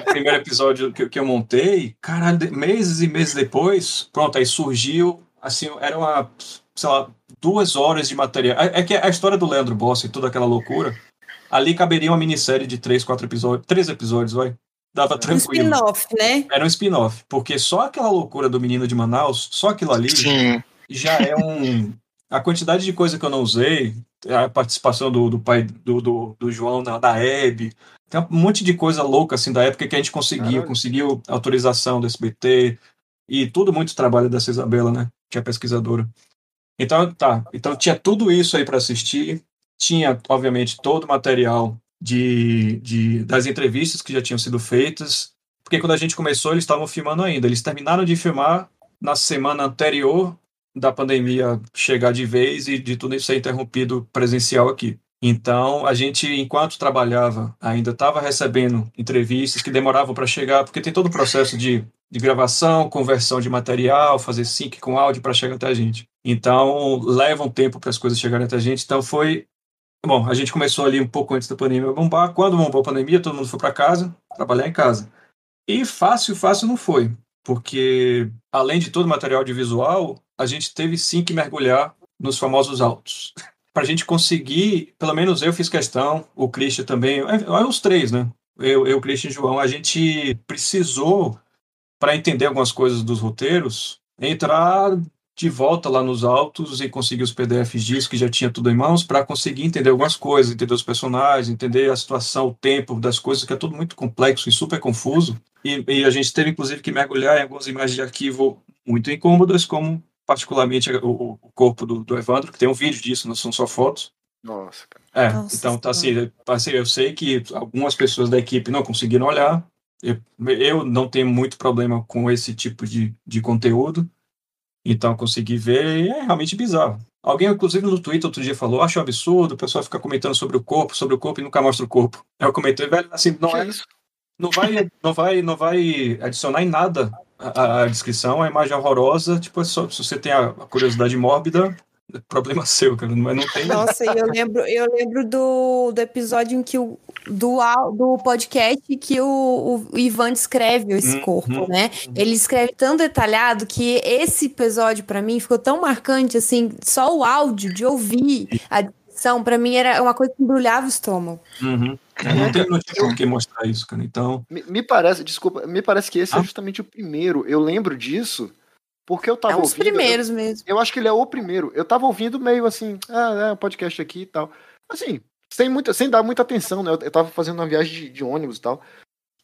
o primeiro episódio que, que eu montei, caralho, meses e meses depois, pronto, aí surgiu, assim, era uma, sei lá, duas horas de material. É, é que a história do Leandro Boss e toda aquela loucura, ali caberia uma minissérie de três, quatro episódios, três episódios, vai. dava tranquilo. Um spin-off, né? Era um spin-off, porque só aquela loucura do menino de Manaus, só aquilo ali, Sim. já é um. A quantidade de coisa que eu não usei, a participação do, do pai do, do, do João na, da Hebe, tem um monte de coisa louca assim da época que a gente conseguiu, Caralho. conseguiu autorização do SBT e tudo muito trabalho dessa Isabela, né? Que é pesquisadora. Então, tá. Então tinha tudo isso aí para assistir. Tinha, obviamente, todo o material de, de, das entrevistas que já tinham sido feitas. Porque quando a gente começou, eles estavam filmando ainda. Eles terminaram de filmar na semana anterior da pandemia chegar de vez e de tudo isso ser interrompido presencial aqui. Então, a gente, enquanto trabalhava, ainda estava recebendo entrevistas que demoravam para chegar, porque tem todo o processo de, de gravação, conversão de material, fazer sync com áudio para chegar até a gente. Então, leva um tempo para as coisas chegarem até a gente. Então, foi. Bom, a gente começou ali um pouco antes da pandemia bombar. Quando bombou a pandemia, todo mundo foi para casa, trabalhar em casa. E fácil, fácil não foi, porque além de todo o material audiovisual, a gente teve sim que mergulhar nos famosos autos. Para a gente conseguir, pelo menos eu fiz questão, o Christian também, é, é os três, né? Eu, eu, Christian e João, a gente precisou, para entender algumas coisas dos roteiros, entrar de volta lá nos autos e conseguir os PDFs disso, que já tinha tudo em mãos, para conseguir entender algumas coisas, entender os personagens, entender a situação, o tempo das coisas, que é tudo muito complexo e super confuso. E, e a gente teve, inclusive, que mergulhar em algumas imagens de arquivo muito incômodas, como particularmente o, o corpo do, do, Evandro, que tem um vídeo disso, não são só fotos. Nossa, cara. É, Nossa, então, tá assim, assim, eu sei que algumas pessoas da equipe não conseguiram olhar. Eu, eu não tenho muito problema com esse tipo de, de conteúdo. Então, consegui ver e é realmente bizarro. Alguém, inclusive, no Twitter outro dia falou: acho um absurdo, o pessoal fica comentando sobre o corpo, sobre o corpo e nunca mostra o corpo. Eu comentei, velho, assim, não é isso. Não vai, não vai, não vai adicionar em nada a, a descrição, a imagem horrorosa. Tipo, é só, se você tem a curiosidade mórbida, é problema seu, cara. Mas não tem. Nossa, eu lembro, eu lembro do, do episódio em que o do, do podcast que o, o Ivan descreve esse Uhum, corpo, né? Ele escreve tão detalhado que esse episódio para mim ficou tão marcante assim, só o áudio de ouvir a descrição para mim era uma coisa que embrulhava o estômago. Uhum. Não tem, não tem por que mostrar isso, cara. Então, Me, me parece, desculpa, me parece que esse é Ah. justamente o primeiro. Eu lembro disso porque eu tava é um dos ouvindo. primeiros mesmo. Eu, eu acho que ele é o primeiro. Eu tava ouvindo meio assim, ah, é um podcast aqui e tal. Assim, sem, muita, sem dar muita atenção, né? Eu, eu tava fazendo uma viagem de, de ônibus e tal.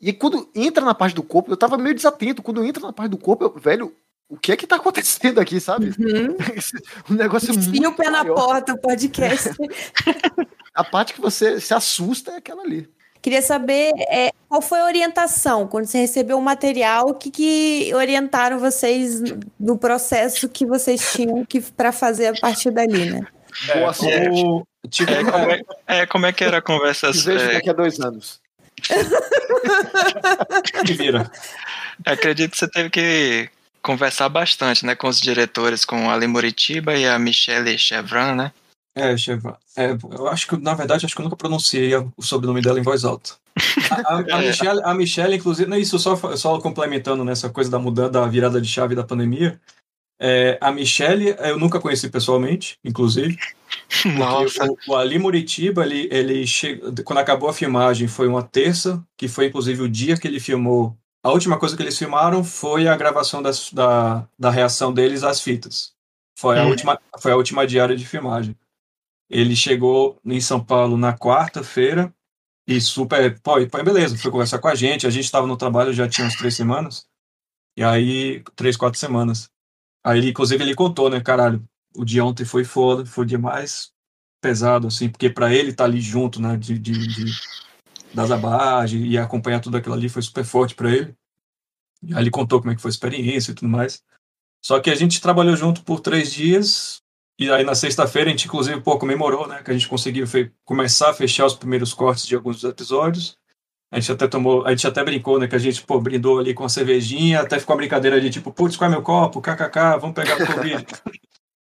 E quando entra na parte do corpo, eu tava meio desatento. Quando entra na parte do corpo, eu, velho, o que é que tá acontecendo aqui, sabe? Uhum. o negócio é muito o pé na maior. porta, o podcast. A parte que você se assusta é aquela ali. Queria saber é, qual foi a orientação quando você recebeu o material, o que, que orientaram vocês no processo que vocês tinham que para fazer a partir dali, né? Boa é, sorte. o, tipo, É, como é, é, como é que era a conversa? Te vejo é, daqui a dois anos. que vira. acredito que você teve que conversar bastante, né, com os diretores, com a Ali Muritiba e a Michelle Chevron, né? É, Cheva. É, eu acho que, na verdade, acho que eu nunca pronunciei o sobrenome dela em voz alta. A, a, a, É. Michelle, a Michelle, inclusive, não é isso, só, só complementando nessa coisa da mudança, da virada de chave da pandemia. É, a Michelle, eu nunca conheci pessoalmente, inclusive. Nossa. O, o Ali Muritiba, ele, ele che... quando acabou a filmagem, foi uma terça, que foi inclusive o dia que ele filmou. A última coisa que eles filmaram foi a gravação das, da, da reação deles às fitas. Foi a, Hum. última, foi a última diária de filmagem. Ele chegou em São Paulo na quarta-feira e super. Pô, e, pô, beleza, foi conversar com a gente. A gente estava no trabalho já tinha umas três semanas. E aí, três, quatro semanas. Aí, ele, inclusive, ele contou, né, caralho, o dia ontem foi foda, foi o dia mais pesado, assim, porque para ele estar ali junto, né, de, de, de das abagens e acompanhar tudo aquilo ali foi super forte para ele. Aí ele contou como é que foi a experiência e tudo mais. Só que a gente trabalhou junto por três dias e aí na sexta-feira a gente inclusive pô, comemorou, né, que a gente conseguiu começar a fechar os primeiros cortes de alguns dos episódios. A gente até tomou, a gente até brincou, né, que a gente, pô, brindou ali com a cervejinha, até ficou a brincadeira de tipo, putz, qual é meu copo? KKK, vamos pegar o Covid.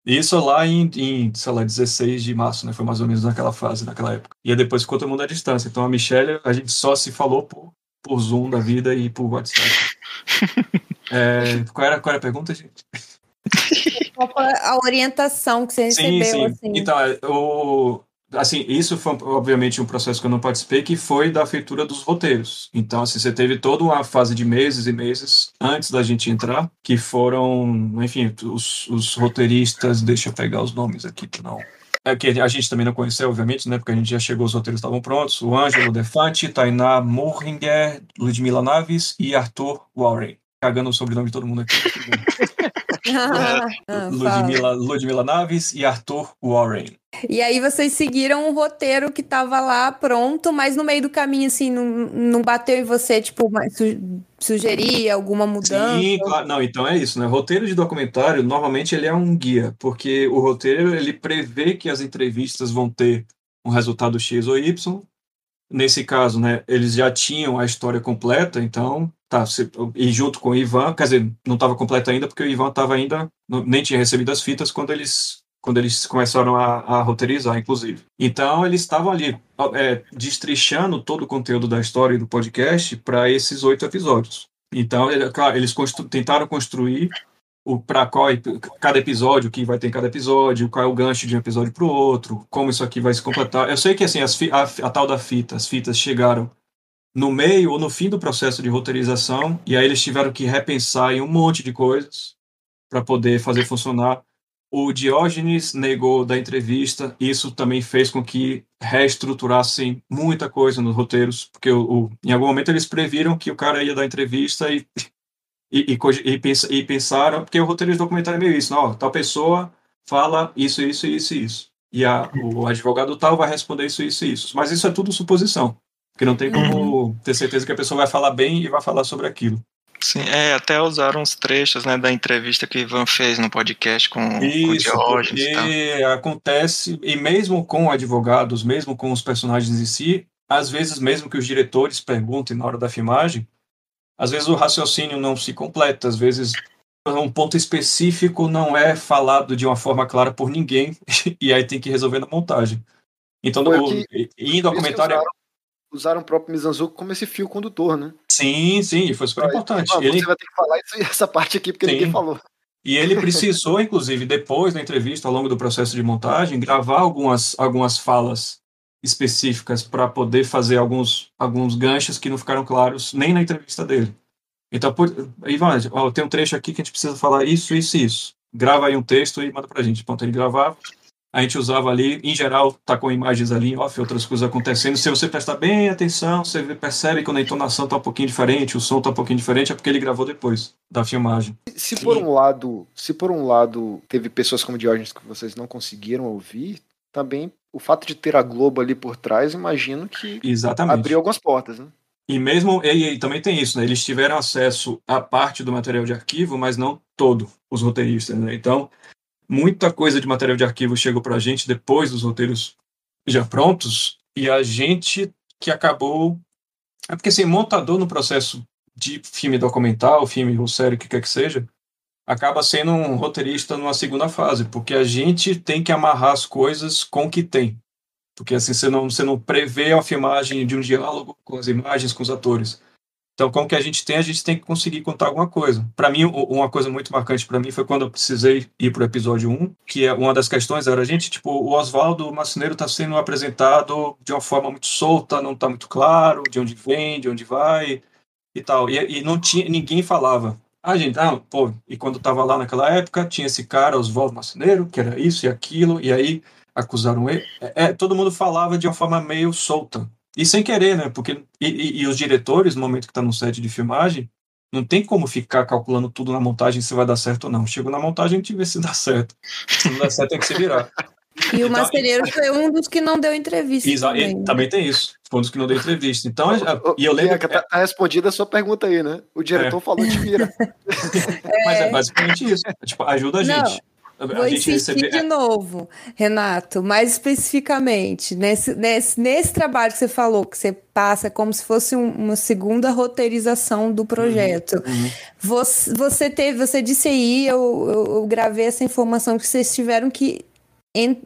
Isso lá em, em, sei lá, 16 de março, né? Foi mais ou menos naquela fase, naquela época. E aí depois ficou todo mundo à distância. Então a Michelle, a gente só se falou por, por Zoom da vida e por WhatsApp. É, qual, era, qual era a pergunta, gente? Qual foi a orientação que você Sim, recebeu? sim. Assim? Então, é, o, assim, isso foi obviamente um processo que eu não participei, que foi da feitura dos roteiros. Então, assim, você teve toda uma fase de meses e meses antes da gente entrar, que foram, enfim, os, os roteiristas, deixa eu pegar os nomes aqui, não é, que a gente também não conheceu, obviamente, né, porque a gente já chegou, os roteiros estavam prontos, o Ângelo Defante, Tainá Murringer, Ludmila Naves e Arthur Warren. Cagando o sobrenome de todo mundo aqui. ah, Ludmila, Ludmila Naves e Arthur Warren. E aí vocês seguiram um roteiro que estava lá pronto, mas no meio do caminho, assim, não, não bateu em você, tipo, su sugerir alguma mudança? Sim, claro. Não, então é isso, né? Roteiro de documentário, normalmente ele é um guia, porque o roteiro, ele prevê que as entrevistas vão ter um resultado X ou Y. Nesse caso, né, eles já tinham a história completa, então, tá, e junto com o Ivan, quer dizer, não estava completa ainda, porque o Ivan estava ainda, nem tinha recebido as fitas quando eles quando eles começaram a, a roteirizar, inclusive. Então, eles estavam ali é, destrichando todo o conteúdo da história e do podcast para esses oito episódios. Então, eles constru tentaram construir o para qual cada episódio, o que vai ter em cada episódio, qual é o gancho de um episódio para o outro, como isso aqui vai se completar. Eu sei que assim as a, a, tal da fita, as fitas chegaram no meio ou no fim do processo de roteirização e aí eles tiveram que repensar em um monte de coisas para poder fazer funcionar o Diógenes negou da entrevista, isso também fez com que reestruturassem muita coisa nos roteiros, porque o, o, em algum momento eles previram que o cara ia dar entrevista e, e, e, e, pensaram, porque o roteiro de documentário é meio isso, não, ó, tal pessoa fala isso, isso, isso isso. E a, o advogado tal vai responder isso, isso, isso. Mas isso é tudo suposição, porque não tem como uhum. ter certeza que a pessoa vai falar bem e vai falar sobre aquilo. Sim, é, até usaram uns trechos né, da entrevista que o Ivan fez no podcast com, Isso, com o Diógenes. Porque acontece, e mesmo com advogados, mesmo com os personagens em si, às vezes, mesmo que os diretores perguntem na hora da filmagem, às vezes o raciocínio não se completa, às vezes um ponto específico não é falado de uma forma clara por ninguém, e aí tem que resolver na montagem. Então, no, que, em documentário usaram o próprio Mizanzuki como esse fio condutor, né? Sim, sim, foi super importante. Ah, ele... Você vai ter que falar isso, essa parte aqui, porque sim. ninguém falou. E ele precisou, inclusive, depois da entrevista, ao longo do processo de montagem, gravar algumas, algumas falas específicas para poder fazer alguns, alguns ganchos que não ficaram claros nem na entrevista dele. Então, por, Ivan, ó, tem um trecho aqui que a gente precisa falar isso, isso e isso. Grava aí um texto e manda para a gente. Pronto, ele gravava a gente usava ali, em geral, tá com imagens ali off, outras coisas acontecendo. Se você prestar bem atenção, você percebe quando a entonação tá um pouquinho diferente, o som tá um pouquinho diferente, é porque ele gravou depois da filmagem. Se por um lado, se por um lado teve pessoas como Diógenes que vocês não conseguiram ouvir, também o fato de ter a Globo ali por trás, imagino que Exatamente. abriu algumas portas, né? E mesmo, e, e, também tem isso, né? Eles tiveram acesso a parte do material de arquivo, mas não todo, os roteiristas, né? Então, muita coisa de material de arquivo chegou para a gente depois dos roteiros já prontos, e a gente que acabou. É porque, assim, montador no processo de filme documental, filme ou série, o que quer que seja, acaba sendo um roteirista numa segunda fase, porque a gente tem que amarrar as coisas com o que tem. Porque assim, você não, você não prevê a filmagem de um diálogo com as imagens, com os atores. Então, com o que a gente tem, a gente tem que conseguir contar alguma coisa. Para mim, uma coisa muito marcante para mim foi quando eu precisei ir para o episódio 1, que é uma das questões era, gente, tipo, o Oswaldo Macineiro está sendo apresentado de uma forma muito solta, não está muito claro de onde vem, de onde vai e tal. E, e não tinha, ninguém falava. Ah, gente, ah, pô, e quando estava lá naquela época, tinha esse cara, Oswaldo Macineiro, que era isso e aquilo, e aí acusaram ele. É, é, todo mundo falava de uma forma meio solta. E sem querer, né? Porque e, e, e os diretores, no momento que está no set de filmagem, não tem como ficar calculando tudo na montagem se vai dar certo ou não. Chegou na montagem, a gente vê se dá certo. Se não dá certo, tem que se virar. E então, o Macereiro foi um dos que não deu entrevista. Exa também, né? também tem isso. Dos que não deu entrevista. Então, o, e eu lembro. Bianca, tá, tá respondida a sua pergunta aí, né? O diretor é. falou de vira. É. Mas é basicamente isso. Tipo, ajuda a gente. Não. Vou insistir recebe... de novo, Renato, mais especificamente, nesse, nesse, nesse trabalho que você falou, que você passa como se fosse um, uma segunda roteirização do projeto. Uhum, uhum. Você, você teve, você disse aí, eu, eu, eu, gravei essa informação que vocês tiveram que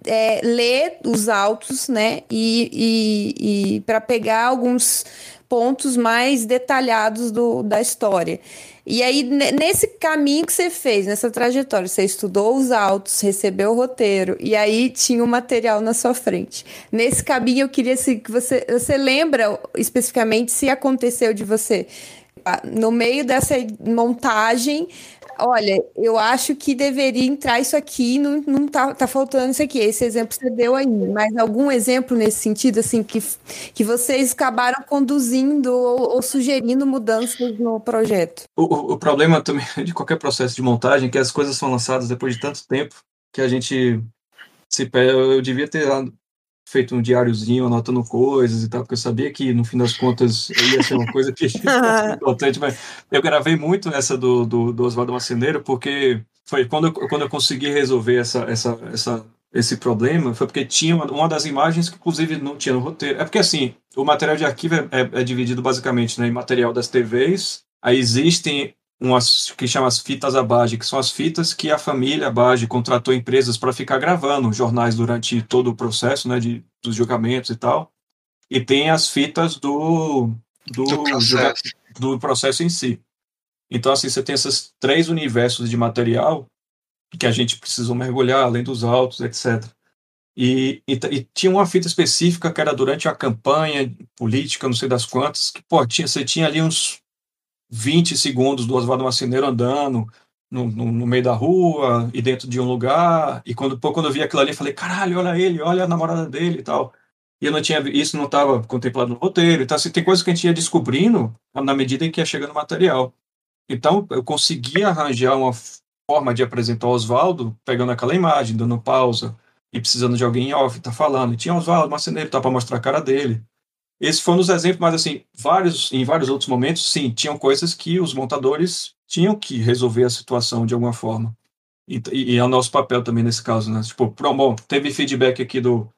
é, ler os autos, né? E, e, e para pegar alguns pontos mais detalhados do, da história. E aí, nesse caminho que você fez, nessa trajetória, você estudou os autos, recebeu o roteiro, e aí tinha o material na sua frente. Nesse caminho, eu queria assim, que você. Você lembra especificamente se aconteceu de você, no meio dessa montagem, olha, eu acho que deveria entrar isso aqui, não, não tá, tá faltando isso aqui. Esse exemplo você deu aí, mas algum exemplo nesse sentido, assim, que, que vocês acabaram conduzindo ou, ou sugerindo mudanças no projeto? O, o, problema também de qualquer processo de montagem é que as coisas são lançadas depois de tanto tempo que a gente se eu devia ter feito um diáriozinho, anotando coisas e tal, porque eu sabia que no fim das contas ia ser uma coisa que importante, mas eu gravei muito essa do, do, do Oswaldo Marceneiro, porque foi quando eu, quando eu consegui resolver essa, essa, essa, esse problema, foi porque tinha uma, uma das imagens que inclusive não tinha no roteiro. É porque assim, o material de arquivo é, é, é dividido basicamente né, em material das TVs, aí existem umas que chama as fitas Abage, que são as fitas que a família Abage contratou empresas para ficar gravando jornais durante todo o processo, né, de, dos julgamentos e tal. E tem as fitas do do, do processo. do processo em si. Então, assim, você tem esses três universos de material que a gente precisou mergulhar, além dos autos, etc. E, e, e, tinha uma fita específica que era durante a campanha política, não sei das quantas, que, pô, tinha, você tinha ali uns 20 segundos do Oswaldo Marceneiro andando no, no, no, meio da rua e dentro de um lugar. E quando, pô, quando eu vi aquilo ali, eu falei, caralho, olha ele, olha a namorada dele e tal. E eu não tinha isso não estava contemplado no roteiro. Então, assim, tem coisas que a gente ia descobrindo na medida em que ia chegando o material. Então, eu conseguia arranjar uma forma de apresentar o Oswaldo, pegando aquela imagem, dando pausa e precisando de alguém em off, tá falando. E tinha Oswaldo Marceneiro, tá para mostrar a cara dele. Esse foi um dos exemplos, mas assim, vários, em vários outros momentos, sim, tinham coisas que os montadores tinham que resolver a situação de alguma forma. E, e, é o nosso papel também nesse caso, né? Tipo, bom, teve feedback aqui do,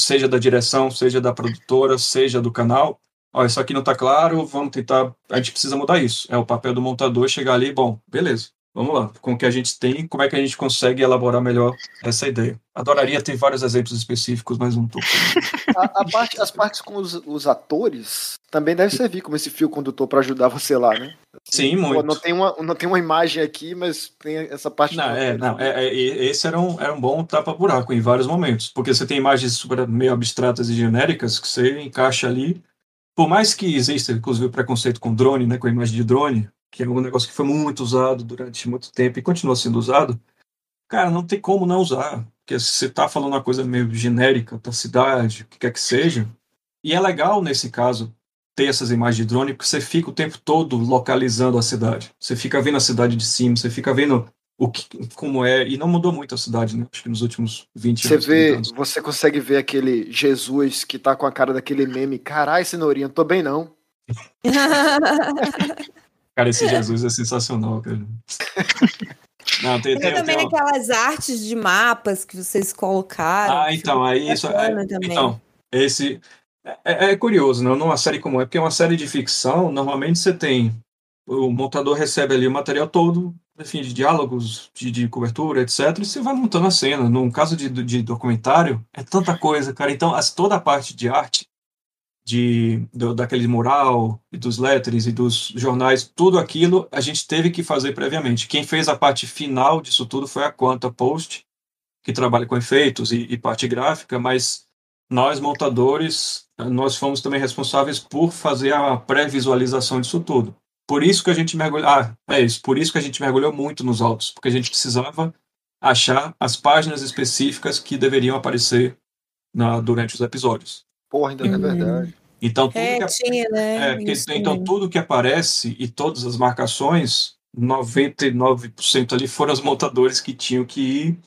seja da direção, seja da produtora, seja do canal. Ó, isso aqui não está claro, vamos tentar, a gente precisa mudar isso. É o papel do montador chegar ali, bom, beleza, vamos lá, com o que a gente tem, como é que a gente consegue elaborar melhor essa ideia. Adoraria ter vários exemplos específicos, mas não estou. A, a parte, as partes com os, os, atores também deve servir como esse fio condutor para ajudar você lá, né? Assim, Sim, muito. Não tem, uma, não tem uma imagem aqui, mas tem essa parte. Não, é, não é, é, esse era um, era um bom tapa-buraco em vários momentos, porque você tem imagens super meio abstratas e genéricas que você encaixa ali. Por mais que exista, inclusive, o preconceito com drone, né, com a imagem de drone, que é um negócio que foi muito usado durante muito tempo e continua sendo usado, cara, não tem como não usar. Porque se você está falando uma coisa meio genérica da cidade, o que quer que seja, e é legal nesse caso ter essas imagens de drone, porque você fica o tempo todo localizando a cidade. Você fica vendo a cidade de cima, você fica vendo o que, como é, e não mudou muito a cidade, né? Acho que nos últimos 20 você anos. Vê, você consegue ver aquele Jesus que tá com a cara daquele meme, carai, cenourinha, tô bem não. Cara, esse Jesus é sensacional, cara. Não, tem, tem, também tem aquelas artes de mapas que vocês colocaram. Ah, então, aí isso. É, então, esse. É, é, é, curioso, né? Numa série como é, porque é uma série de ficção, normalmente você tem. O montador recebe ali o material todo, enfim, de diálogos, de, de cobertura, etc. E você vai montando a cena. No caso de, de documentário, é tanta coisa, cara. Então, as, toda a parte de arte de, do, daquele mural, e dos letters e dos jornais, tudo aquilo a gente teve que fazer previamente. Quem fez a parte final disso tudo foi a Quanta Post, que trabalha com efeitos e, e parte gráfica, mas nós, montadores, nós fomos também responsáveis por fazer a pré-visualização disso tudo. Por isso que a gente mergulhou. Ah, é isso. Por isso que a gente mergulhou muito nos autos, porque a gente precisava achar as páginas específicas que deveriam aparecer na, durante os episódios. Porra, ainda uhum. é verdade. Então, tudo é, que, tinha, né? É, então, tudo que aparece e todas as marcações, 99% ali foram os montadores que tinham que ir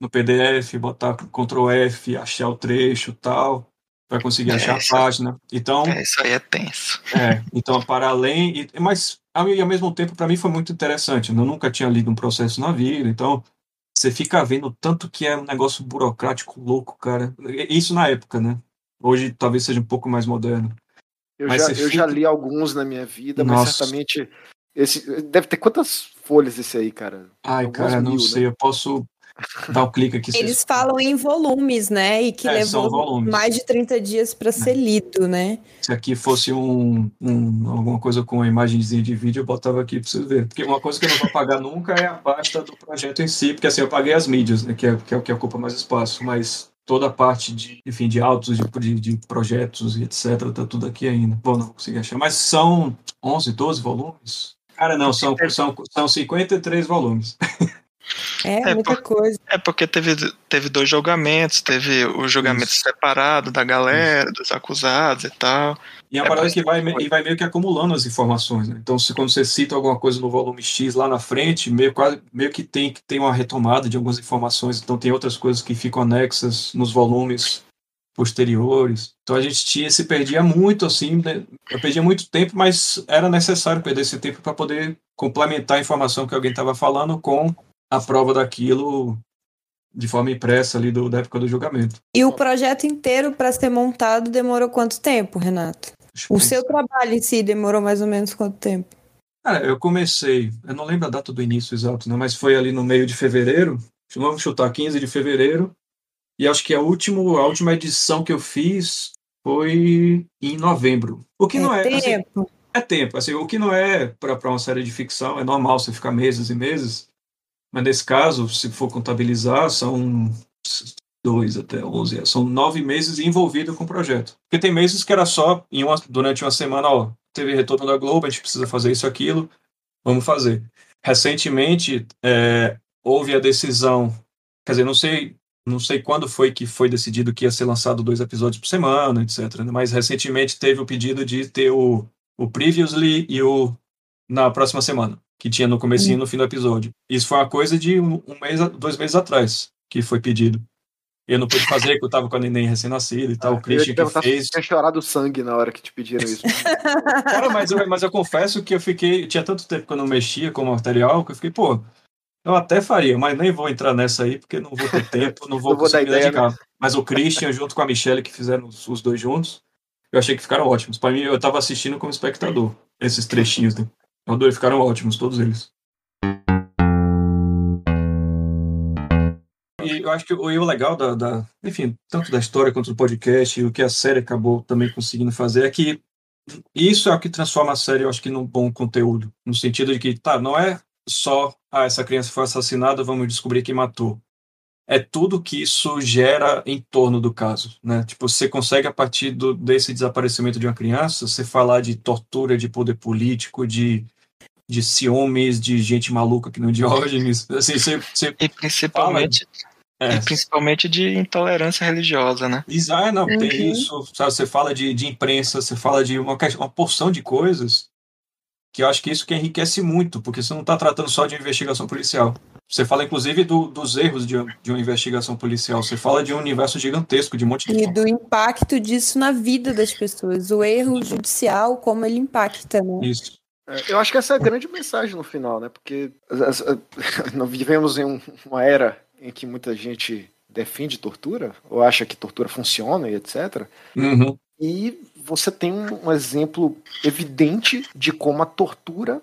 no PDF, botar Ctrl F, achar o trecho tal, para conseguir é, achar a página. Então, é, isso aí é tenso. É, então, para além, e, mas ao, ao mesmo tempo, para mim foi muito interessante. Eu nunca tinha lido um processo na vida, então você fica vendo tanto que é um negócio burocrático louco, cara. Isso na época, né? Hoje talvez seja um pouco mais moderno. Eu, já, eu fica... já li alguns na minha vida, Nossa. mas certamente esse deve ter quantas folhas esse aí, cara? Ai, Algumas cara, mil, não sei. Né? Eu posso Dá o um clique aqui. Eles falam em volumes, né? E que é, levou mais de 30 dias para ser é. lido, né? Se aqui fosse um, um, alguma coisa com uma imagenzinha de vídeo, eu botava aqui para você ver. Porque uma coisa que eu não vou pagar nunca é a pasta do projeto em si, porque assim, eu paguei as mídias, né? Que é, que é o que ocupa mais espaço, mas toda a parte de, enfim, de autos, de, de, projetos e etc, tá tudo aqui ainda. Bom, não consegui achar. Mas são 11, 12 volumes? Cara, não, são, são, são 53 volumes. É, é muita por, coisa. É porque teve, teve dois julgamentos, teve o julgamento Isso. separado da galera, Isso. dos acusados e tal. E é a parada que vai, e vai meio que acumulando as informações, né? Então, se quando você cita alguma coisa no volume X lá na frente, meio, quase, meio que tem que tem uma retomada de algumas informações, então tem outras coisas que ficam anexas nos volumes posteriores. Então a gente tinha, se perdia muito assim, né? eu perdia muito tempo, mas era necessário perder esse tempo para poder complementar a informação que alguém estava falando com a prova daquilo de forma impressa ali do, da época do julgamento. E o projeto inteiro para ser montado demorou quanto tempo, Renato? O seu trabalho em si demorou mais ou menos quanto tempo? Cara, eu comecei, eu não lembro a data do início exato, né, mas foi ali no meio de fevereiro, vamos chutar 15 de fevereiro, e acho que a, último, a última edição que eu fiz foi em novembro. O que é não é. Assim, tempo. Assim, é tempo. Assim, o que não é para uma série de ficção, é normal você ficar meses e meses. Mas nesse caso, se for contabilizar, são dois até onze, são nove meses envolvido com o projeto. Porque tem meses que era só em uma, durante uma semana, ó, teve retorno da Globo, a gente precisa fazer isso, aquilo, vamos fazer. Recentemente é, houve a decisão, quer dizer, não sei, não sei quando foi que foi decidido que ia ser lançado dois episódios por semana, etc. Né? Mas recentemente teve o pedido de ter o, o Previously e o na próxima semana que tinha no comecinho e no fim do episódio. Isso foi uma coisa de um, um, mês, dois meses atrás que foi pedido. Eu não pude fazer, porque eu tava com a neném recém-nascida e tal. Ah, o Christian que fez. tinha chorado sangue na hora que te pediram isso. Cara, mas eu, mas eu confesso que eu fiquei. Tinha tanto tempo que eu não mexia com o material que eu fiquei, pô, eu até faria, mas nem vou entrar nessa aí, porque não vou ter tempo, não vou, não vou conseguir ideia, dedicar. Né? Mas o Christian, junto com a Michelle, que fizeram os, os dois juntos, eu achei que ficaram ótimos. Para mim, eu tava assistindo como espectador, esses trechinhos. Né? Os ficaram ótimos, todos eles. E eu acho que o, legal da, da, enfim, tanto da história quanto do podcast, e o que a série acabou também conseguindo fazer é que isso é o que transforma a série, eu acho que, num bom conteúdo. No sentido de que, tá, não é só, ah, essa criança foi assassinada, vamos descobrir quem matou. É tudo que isso gera em torno do caso, né? Tipo, você consegue, a partir do, desse desaparecimento de uma criança, você falar de tortura, de poder político, de de ciúmes, de gente maluca que não Diógenes. Assim, você, você e principalmente. É. E principalmente de intolerância religiosa, né? Exato, não, uhum. tem isso. Sabe, você fala de, de imprensa, você fala de uma, uma porção de coisas que eu acho que isso que enriquece muito, porque você não está tratando só de investigação policial. Você fala, inclusive, do, dos erros de, de, uma investigação policial. Você fala de um universo gigantesco, de um monte de. E do impacto disso na vida das pessoas. O erro judicial, como ele impacta, né? Isso. É, eu acho que essa é a grande mensagem no final, né? Porque nós vivemos em uma era em que muita gente defende tortura, ou acha que tortura funciona e etc. Uhum. E você tem um exemplo evidente de como a tortura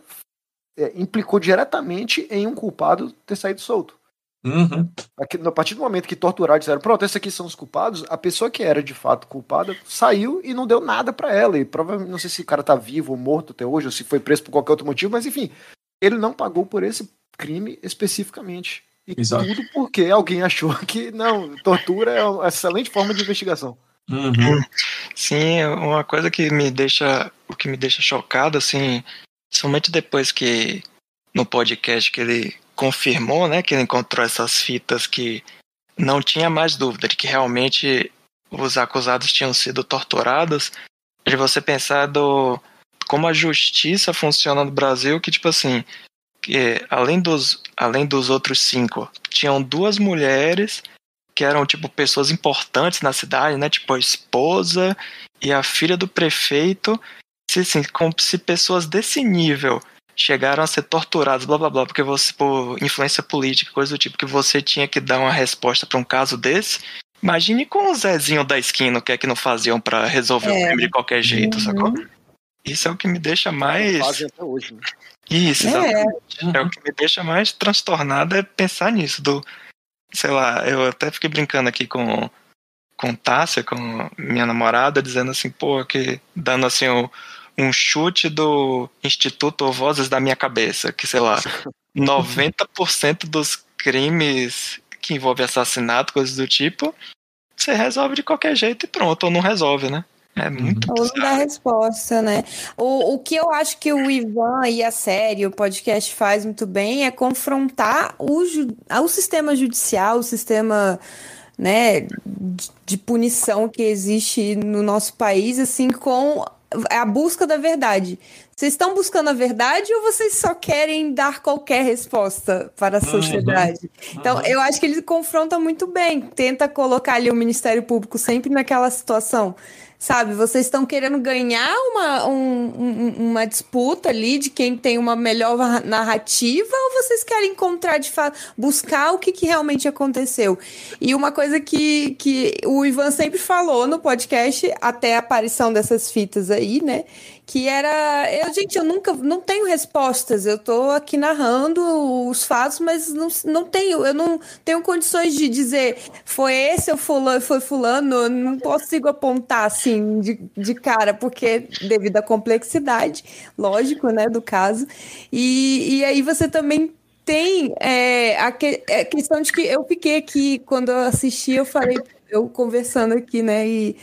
é, implicou diretamente em um culpado ter saído solto. Uhum. A partir do momento que torturaram disseram, pronto, esses aqui são os culpados, a pessoa que era de fato culpada saiu e não deu nada para ela. E provavelmente, não sei se o cara tá vivo ou morto até hoje, ou se foi preso por qualquer outro motivo, mas enfim, ele não pagou por esse crime especificamente. E Exato. tudo porque alguém achou que, não, tortura é uma excelente forma de investigação. Uhum. Sim, uma coisa que me deixa, o que me deixa chocado, assim, somente depois que no podcast que ele confirmou, né, que ele encontrou essas fitas que não tinha mais dúvida de que realmente os acusados tinham sido torturados, de você pensar do como a justiça funciona no Brasil, que tipo assim, que além dos além dos outros cinco, tinham duas mulheres que eram tipo pessoas importantes na cidade, né, tipo a esposa e a filha do prefeito, se assim, como se pessoas desse nível chegaram a ser torturados, blá blá blá, porque você, por influência política, coisa do tipo, que você tinha que dar uma resposta para um caso desse. Imagine com o Zezinho da esquina, o que é que não faziam para resolver é. o crime de qualquer jeito, uhum. sacou? Isso é o que me deixa mais. Fazem até hoje, né? Isso, é. exatamente. É. é o que me deixa mais transtornado é pensar nisso, do sei lá, eu até fiquei brincando aqui com com Tássia, com minha namorada, dizendo assim, pô, que dando assim um, um chute do Instituto Vozes da minha cabeça, que sei lá, 90% dos crimes que envolvem assassinato, coisas do tipo, você resolve de qualquer jeito e pronto, ou não resolve, né? É muito Ou não dá resposta, né? O, o que eu acho que o Ivan e a série, o podcast faz muito bem é confrontar o, o sistema judicial, o sistema né, de punição que existe no nosso país, assim, com a busca da verdade. Vocês estão buscando a verdade ou vocês só querem dar qualquer resposta para a uhum. sociedade? Uhum. Então, eu acho que ele confronta muito bem, tenta colocar ali o Ministério Público sempre naquela situação sabe? Vocês estão querendo ganhar uma, um, uma disputa ali de quem tem uma melhor narrativa ou vocês querem encontrar de fato, buscar o que, que realmente aconteceu? E uma coisa que, que o Ivan sempre falou no podcast, até a aparição dessas fitas aí, né? Que era. Eu, gente, eu nunca não tenho respostas. Eu estou aqui narrando os fatos, mas não, não tenho, eu não tenho condições de dizer foi esse ou fulano, foi fulano, não consigo apontar assim de, de cara, porque devido à complexidade, lógico, né, do caso. E, e aí você também tem é, a, que, a questão de que eu fiquei aqui, quando eu assisti, eu falei, eu conversando aqui, né, e,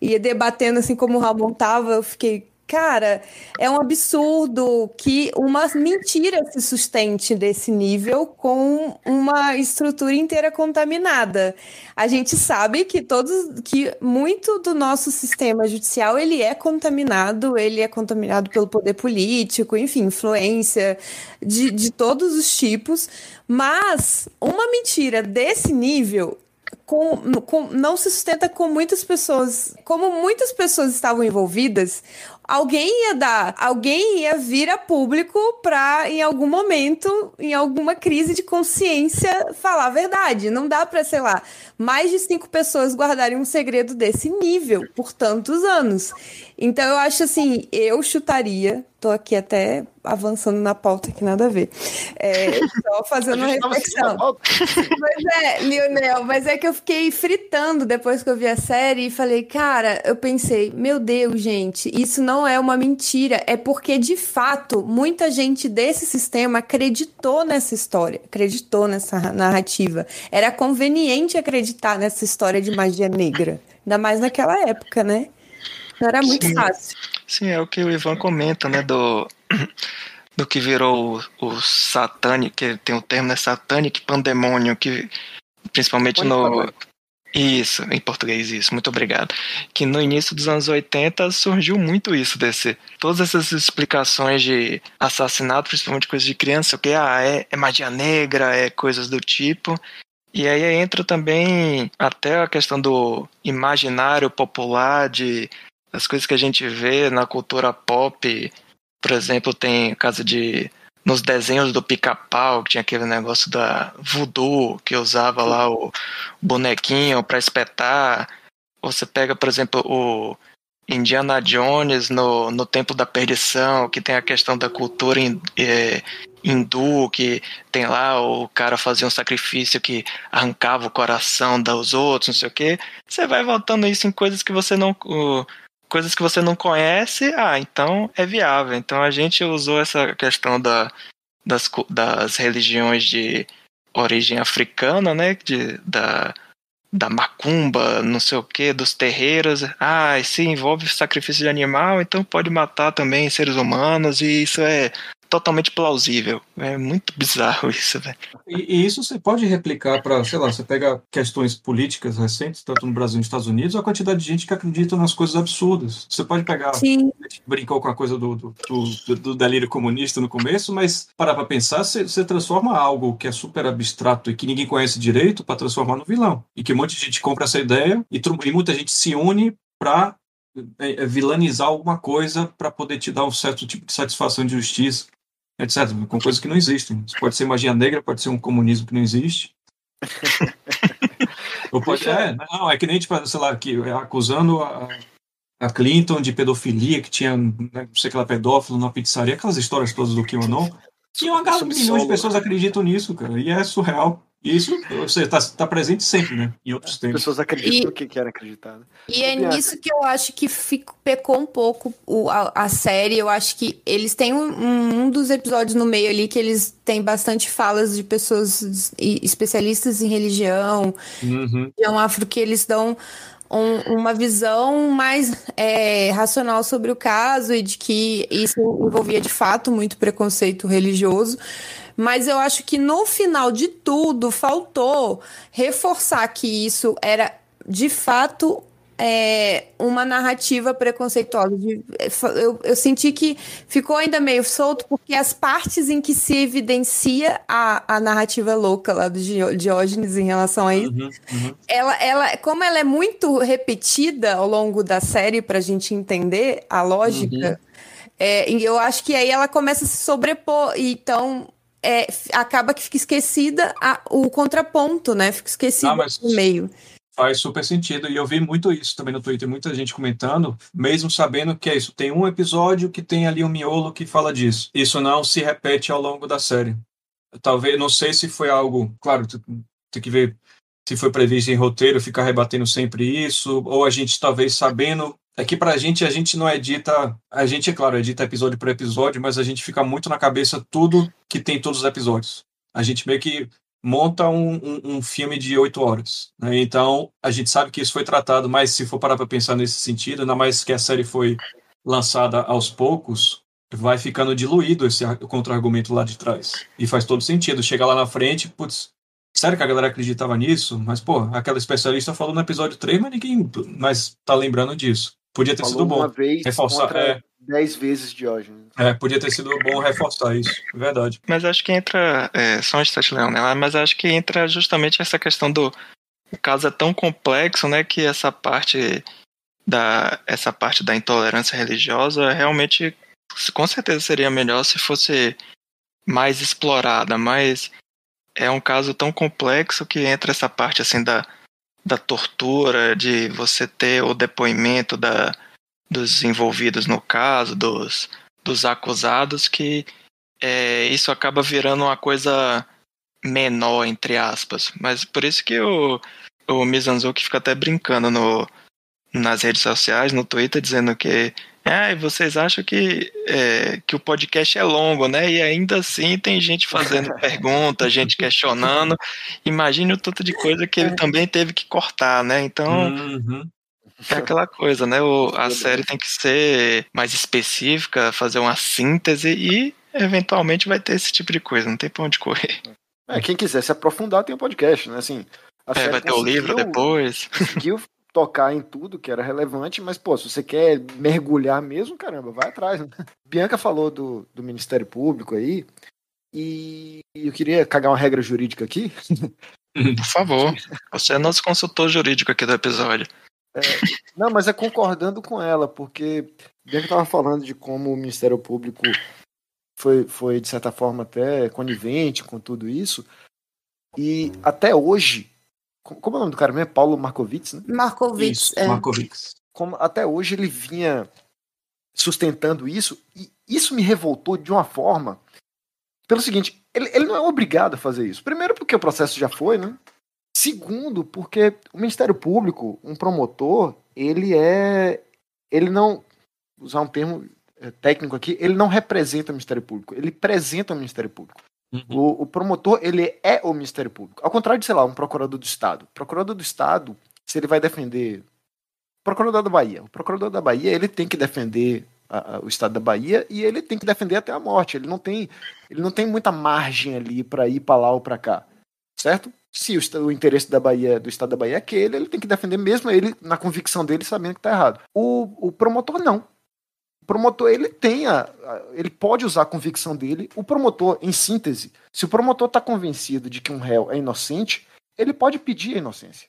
e debatendo assim como o Ramon tava, eu fiquei, Cara, é um absurdo que uma mentira se sustente desse nível com uma estrutura inteira contaminada. A gente sabe que todos, que muito do nosso sistema judicial ele é contaminado, ele é contaminado pelo poder político, enfim, influência de, de todos os tipos. Mas uma mentira desse nível com, com, não se sustenta com muitas pessoas. Como muitas pessoas estavam envolvidas, alguém ia dar, alguém ia vir a público para, em algum momento, em alguma crise de consciência, falar a verdade. Não dá para, sei lá, mais de cinco pessoas guardarem um segredo desse nível por tantos anos. Então eu acho assim, eu chutaria, tô aqui até avançando na pauta que nada a ver. É, só fazendo uma reflexão. Mas é, Lionel, mas é que eu fiquei fritando depois que eu vi a série e falei, cara, eu pensei, meu Deus, gente, isso não é uma mentira, é porque de fato muita gente desse sistema acreditou nessa história, acreditou nessa narrativa. Era conveniente acreditar nessa história de magia negra, ainda mais naquela época, né? Não era muito sim, fácil. Sim, é o que o Ivan comenta, né? Do, do que virou o, o satânico, que tem o termo, né? Satânico pandemônio, que principalmente no. Isso, em português, isso, muito obrigado. Que no início dos anos 80 surgiu muito isso, desse. Todas essas explicações de assassinato, principalmente coisas de criança, que ah, é, é magia negra, é coisas do tipo. E aí entra também até a questão do imaginário popular, de as coisas que a gente vê na cultura pop, por exemplo, tem caso de nos desenhos do pica-pau, que tinha aquele negócio da voodoo, que usava lá o bonequinho para espetar. Você pega, por exemplo, o Indiana Jones no, no Tempo da Perdição, que tem a questão da cultura é, hindu, que tem lá o cara fazia um sacrifício que arrancava o coração dos outros, não sei o quê. Você vai voltando isso em coisas que você não coisas que você não conhece, ah, então é viável. Então a gente usou essa questão da, das, das religiões de origem africana, né? De, da, da macumba, não sei o que, dos terreiros. Ah, se envolve sacrifício de animal, então pode matar também seres humanos, e isso é totalmente plausível. É muito bizarro isso, velho. E, e, isso você pode replicar para, sei lá, você pega questões políticas recentes, tanto no Brasil e nos Estados Unidos, a quantidade de gente que acredita nas coisas absurdas. Você pode pegar. Sim. A gente brincou com a coisa do, do, do, do delírio comunista no começo, mas parar para pensar, você, você transforma algo que é super abstrato e que ninguém conhece direito para transformar no vilão. E que um monte de gente compra essa ideia e, e muita gente se une para é, é, vilanizar alguma coisa para poder te dar um certo tipo de satisfação de justiça etc. Com coisas que não existem. Isso pode ser magia negra, pode ser um comunismo que não existe. Ou pode, é, não, é que nem, tipo, sei lá, que, acusando a, a Clinton de pedofilia, que tinha, né, não sei que ela pedófilo na pizzaria, aquelas histórias todas do QAnon. E uma galera, milhões de pessoas acreditam nisso, cara, e é surreal. Isso você está tá presente sempre, né? Em outros As tempos. pessoas acreditam no que querem acreditar. né? E é nisso que eu acho que fico, pecou um pouco o- a, a série. Eu acho que eles têm um, um- dos episódios no meio ali que eles têm bastante falas de pessoas especialistas em religião, Uhum. religião afro, que eles dão um- uma visão mais é, racional sobre o caso e de que isso envolvia de fato muito preconceito religioso. Mas eu acho que no final de tudo faltou reforçar que isso era de fato é, uma narrativa preconceituosa. De- Eu, eu senti que ficou ainda meio solto, porque as partes em que se evidencia a, a narrativa louca lá do Diógenes em relação a isso Uhum. Uhum. ela, ela, como ela é muito repetida ao longo da série para a gente entender a lógica, é, e eu acho que aí ela começa a se sobrepor. Então, é, acaba que fica esquecida a- o contraponto, né? Fica esquecido Ah, mas- no meio. Faz super sentido. E eu vi muito isso também no Twitter, muita gente comentando, mesmo sabendo que é isso. Tem um episódio que tem ali um miolo que fala disso. Isso não se repete ao longo da série. Talvez, não sei se foi algo. Claro, tem que ver se foi previsto em roteiro, ficar rebatendo sempre isso, ou a gente talvez sabendo. É que pra gente, a gente não edita. A gente, é claro, edita episódio por episódio, mas a gente fica muito na cabeça tudo que tem todos os episódios. A gente meio que monta um, um, um filme de oito horas. né? Então, a gente sabe que isso foi tratado, mas se for parar para pensar nesse sentido, ainda mais que a série foi lançada aos poucos, vai ficando diluído esse ar- contra-argumento lá de trás. E faz todo sentido. Chega lá na frente, putz, sério que a galera acreditava nisso? Mas, pô, aquela especialista falou no episódio 3, mas ninguém mais tá lembrando disso. Podia ter Falou sido bom. uma vez Reforçar, é. dez vezes Diógenes. É, podia ter sido bom reforçar isso. Verdade. Mas acho que entra. É, só um instante, Leão, né? Mas acho que entra justamente essa questão do. O caso é tão complexo, né? Que essa parte da. Essa parte da intolerância religiosa realmente. Com certeza seria melhor se fosse mais explorada, mas é um caso tão complexo que entra essa parte assim da, da tortura, de você ter o depoimento da, dos envolvidos no caso, dos, dos acusados, que é, isso acaba virando uma coisa menor, entre aspas. Mas por isso que o, o Mizanzuki fica até brincando no, nas redes sociais, no Twitter, dizendo que ah, e vocês acham que, é, que o podcast é longo, né? E ainda assim tem gente fazendo pergunta, gente questionando. Imagine o tanto de coisa que ele também teve que cortar, né? Então, Uhum. é aquela coisa, né? O, a série tem que ser mais específica, fazer uma síntese e eventualmente vai ter esse tipo de coisa, não tem pra onde correr. É, quem quiser se aprofundar tem o podcast, né? Assim, É, vai ter o livro depois. Conseguiu tocar em tudo que era relevante, mas, pô, se você quer mergulhar mesmo, caramba, vai atrás. Né? Bianca falou do, do Ministério Público aí, e eu queria cagar uma regra jurídica aqui. Por favor. Você é nosso consultor jurídico aqui do episódio. Não, mas é concordando com ela, porque Bianca estava falando de como o Ministério Público foi, foi, de certa forma, até conivente com tudo isso. E até hoje, como é o nome do cara mesmo? É Paulo Markovitz, né? Markovitz, Isso, é. Como até hoje ele vinha sustentando isso, e isso me revoltou de uma forma. Pelo seguinte, ele, ele não é obrigado a fazer isso. Primeiro, porque o processo já foi, né? Segundo, porque o Ministério Público, um promotor, ele é. Ele não. Usar um termo eh, técnico aqui, ele não representa o Ministério Público, ele apresenta o Ministério Público. Uhum. O, o promotor, ele é o Ministério Público. Ao contrário de, sei lá, um procurador do Estado. Procurador do Estado, se ele vai defender. Procurador da Bahia. O procurador da Bahia, ele tem que defender a- a- o Estado da Bahia e ele tem que defender até a morte. Ele não tem, ele não tem muita margem ali para ir para lá ou para cá. Certo? Se o, o interesse da Bahia, do Estado da Bahia é aquele, ele tem que defender mesmo ele na convicção dele, sabendo que está errado. O, o promotor não. Promotor ele tem a, a- ele pode usar a convicção dele. O promotor, em síntese, se o promotor está convencido de que um réu é inocente, ele pode pedir a inocência.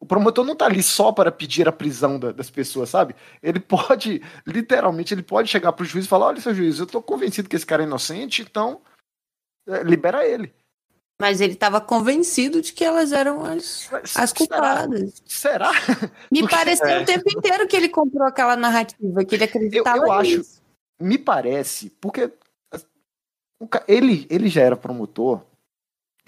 O promotor não está ali só para pedir a prisão da- das pessoas, sabe? Ele pode, literalmente, ele pode chegar para o juiz e falar: olha, seu juiz, eu estou convencido que esse cara é inocente, então é, libera ele. Mas ele estava convencido de que elas eram as, as será? culpadas. Será? Me Porque- pareceu é. o tempo inteiro que ele comprou aquela narrativa, que ele acreditava Eu- eu acho- nisso. me parece, porque o ca- ele, ele já era promotor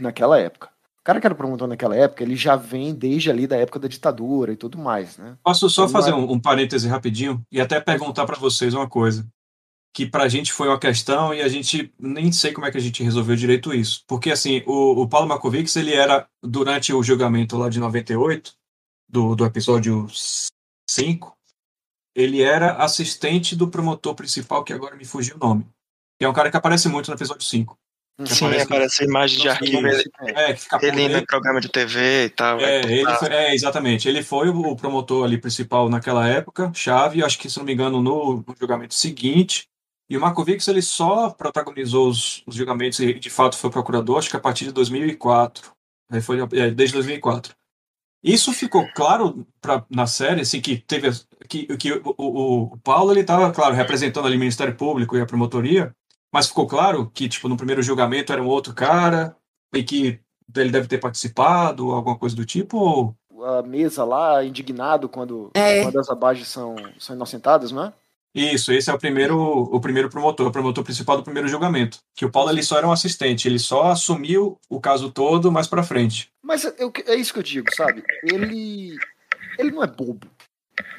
naquela época. cara que era promotor naquela época, ele já vem desde ali da época da ditadura e tudo mais, né? Posso só fazer um, um parêntese rapidinho e até perguntar para vocês uma coisa que para a gente foi uma questão e a gente nem sei como é que a gente resolveu direito isso. Porque, assim, o, o Paulo Markovics, ele era, durante o julgamento lá de 98, do, do episódio 5, ele era assistente do promotor principal, que agora me fugiu o nome. Que é um cara que aparece muito no episódio 5. Sim, aparece, aparece imagem de arquivo. Ele, é, que fica ele no programa de TV e tal. É, ele foi, é, exatamente. Ele foi o promotor ali principal naquela época, chave, acho que, se não me engano, no, no julgamento seguinte. E o Markovics ele só protagonizou os, os, julgamentos e de fato foi procurador, acho que a partir de 2004. Aí foi é, desde 2004. Isso ficou claro pra, na série, assim, que teve que, que o, o, o Paulo ele estava, claro, representando ali o Ministério Público e a promotoria, mas ficou claro que tipo no primeiro julgamento era um outro cara e que ele deve ter participado, alguma coisa do tipo. Ou... A mesa lá, indignado quando, é. quando as abages são, são inocentadas, não é? Isso, esse é o primeiro, o primeiro promotor, o promotor principal do primeiro julgamento. Que o Paulo ele só era um assistente, ele só assumiu o caso todo mais para frente. Mas eu, é isso que eu digo, sabe? Ele, ele não é bobo,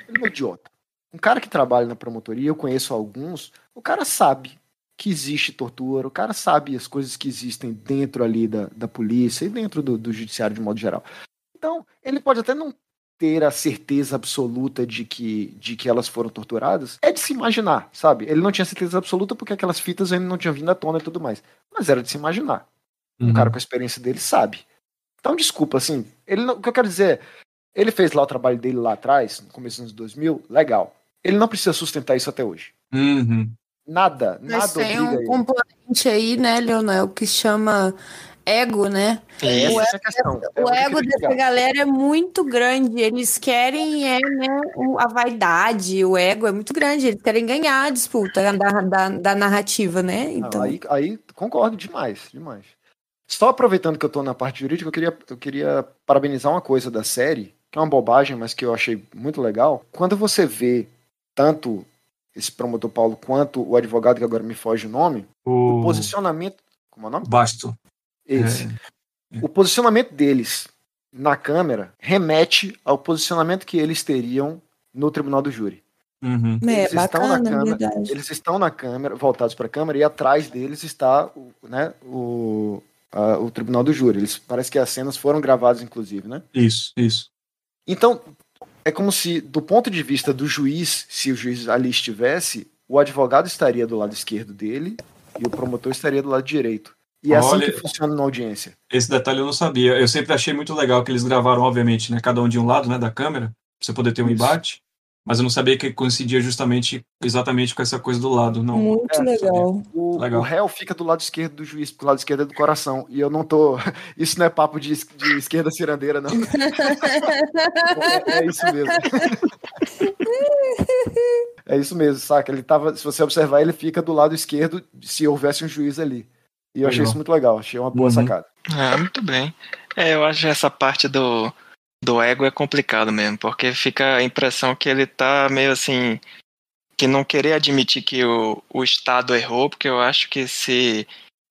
ele não é idiota. Um cara que trabalha na promotoria, eu conheço alguns, o cara sabe que existe tortura, o cara sabe as coisas que existem dentro ali da, da polícia e dentro do, do judiciário de modo geral. Então, ele pode até não ter a certeza absoluta de que, de que elas foram torturadas é de se imaginar, sabe? Ele não tinha certeza absoluta porque aquelas fitas ainda não tinham vindo à tona e tudo mais. Mas era de se imaginar. Uhum. Um cara com a experiência dele sabe. Então, desculpa, assim, ele não, o que eu quero dizer é, ele fez lá o trabalho dele lá atrás, no começo dos anos 2000, legal. Ele não precisa sustentar isso até hoje. Uhum. Nada, Mas nada tem um ele. componente aí, né, Leonel, que chama ego, né? É, o essa ego, é a questão. É o ego dessa galera é muito grande. Eles querem é, né, a vaidade, o ego é muito grande. Eles querem ganhar a disputa da, da, da narrativa, né? Então... Não, aí, aí concordo demais, demais. Só aproveitando que eu tô na parte jurídica, eu queria, eu queria parabenizar uma coisa da série, que é uma bobagem, mas que eu achei muito legal. Quando você vê tanto esse promotor Paulo quanto o advogado, que agora me foge o nome, o, o posicionamento. Como é o nome? Basto. Esse. É. O posicionamento deles na Câmara remete ao posicionamento que eles teriam no Tribunal do Júri. Uhum. É, eles, bacana, estão na câmera, eles estão na Câmara, voltados para a Câmara, e atrás deles está né, o, a, o Tribunal do Júri. Eles, parece que as cenas foram gravadas, inclusive, né? Isso, isso. Então, é como se, do ponto de vista do juiz, se o juiz ali estivesse, o advogado estaria do lado esquerdo dele e o promotor estaria do lado direito. E é assim que funciona na audiência. Esse detalhe eu não sabia. Eu sempre achei muito legal que eles gravaram, obviamente, né, cada um de um lado né, da câmera, pra você poder ter um Isso. embate. Mas eu não sabia que coincidia justamente, exatamente com essa coisa do lado. Não, muito é, legal. O, legal. o réu fica do lado esquerdo do juiz, porque o lado esquerdo é do coração. E eu não tô. Isso não é papo de, de esquerda cirandeira, não. é, é isso mesmo. é isso mesmo, saca? Ele tava. Se você observar, ele fica do lado esquerdo se houvesse um juiz ali. E eu achei isso muito legal, achei uma boa uhum. sacada. Ah, muito bem. É, eu acho essa parte do, do ego é complicado mesmo, porque fica a impressão que ele tá meio assim. que não querer admitir que o, o Estado errou, porque eu acho que se,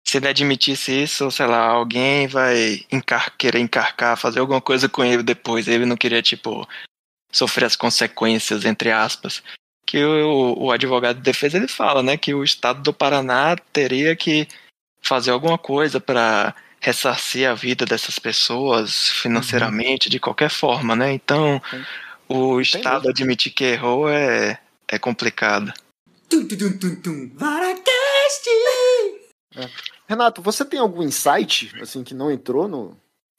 se ele admitisse isso, sei lá, alguém vai encar querer encarcar, fazer alguma coisa com ele depois. Ele não queria, tipo, sofrer as consequências, entre aspas. Que o, o advogado de defesa ele fala, né, que o Estado do Paraná teria que fazer alguma coisa para ressarcir a vida dessum pessoas financeiramente, uhum. de qualquer forma, né? Então, o Estado admitir que errou é, é complicado. Tum, tum, tum, tum, Varacast! É. Renato, você tem algum insight assim que não entrou no,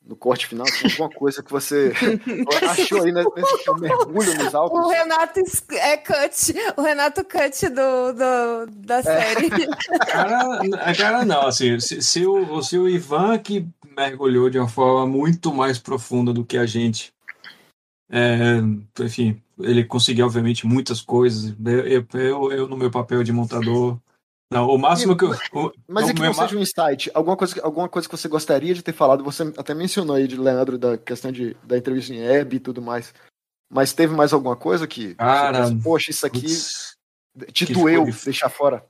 no corte final? Tem alguma coisa que você achou aí nesse mergulho nos álbuns? O Renato é cut, o Renato cut do, do da é. série. É. Cara, cara, não, assim, se, se, o, se o Ivan que mergulhou de uma forma muito mais profunda do que a gente, é, enfim, ele conseguiu, obviamente, muitas coisas. Eu, eu, eu, no meu papel de montador, não, o máximo que eu. O, mas é que não seja um insight, alguma coisa, alguma coisa que você gostaria de ter falado, você até mencionou aí de Leandro da questão de, da entrevista em Hebe e tudo mais. Mas teve mais alguma coisa que. Cara, pensa, Poxa, isso aqui putz, te doeu de, deixar fora?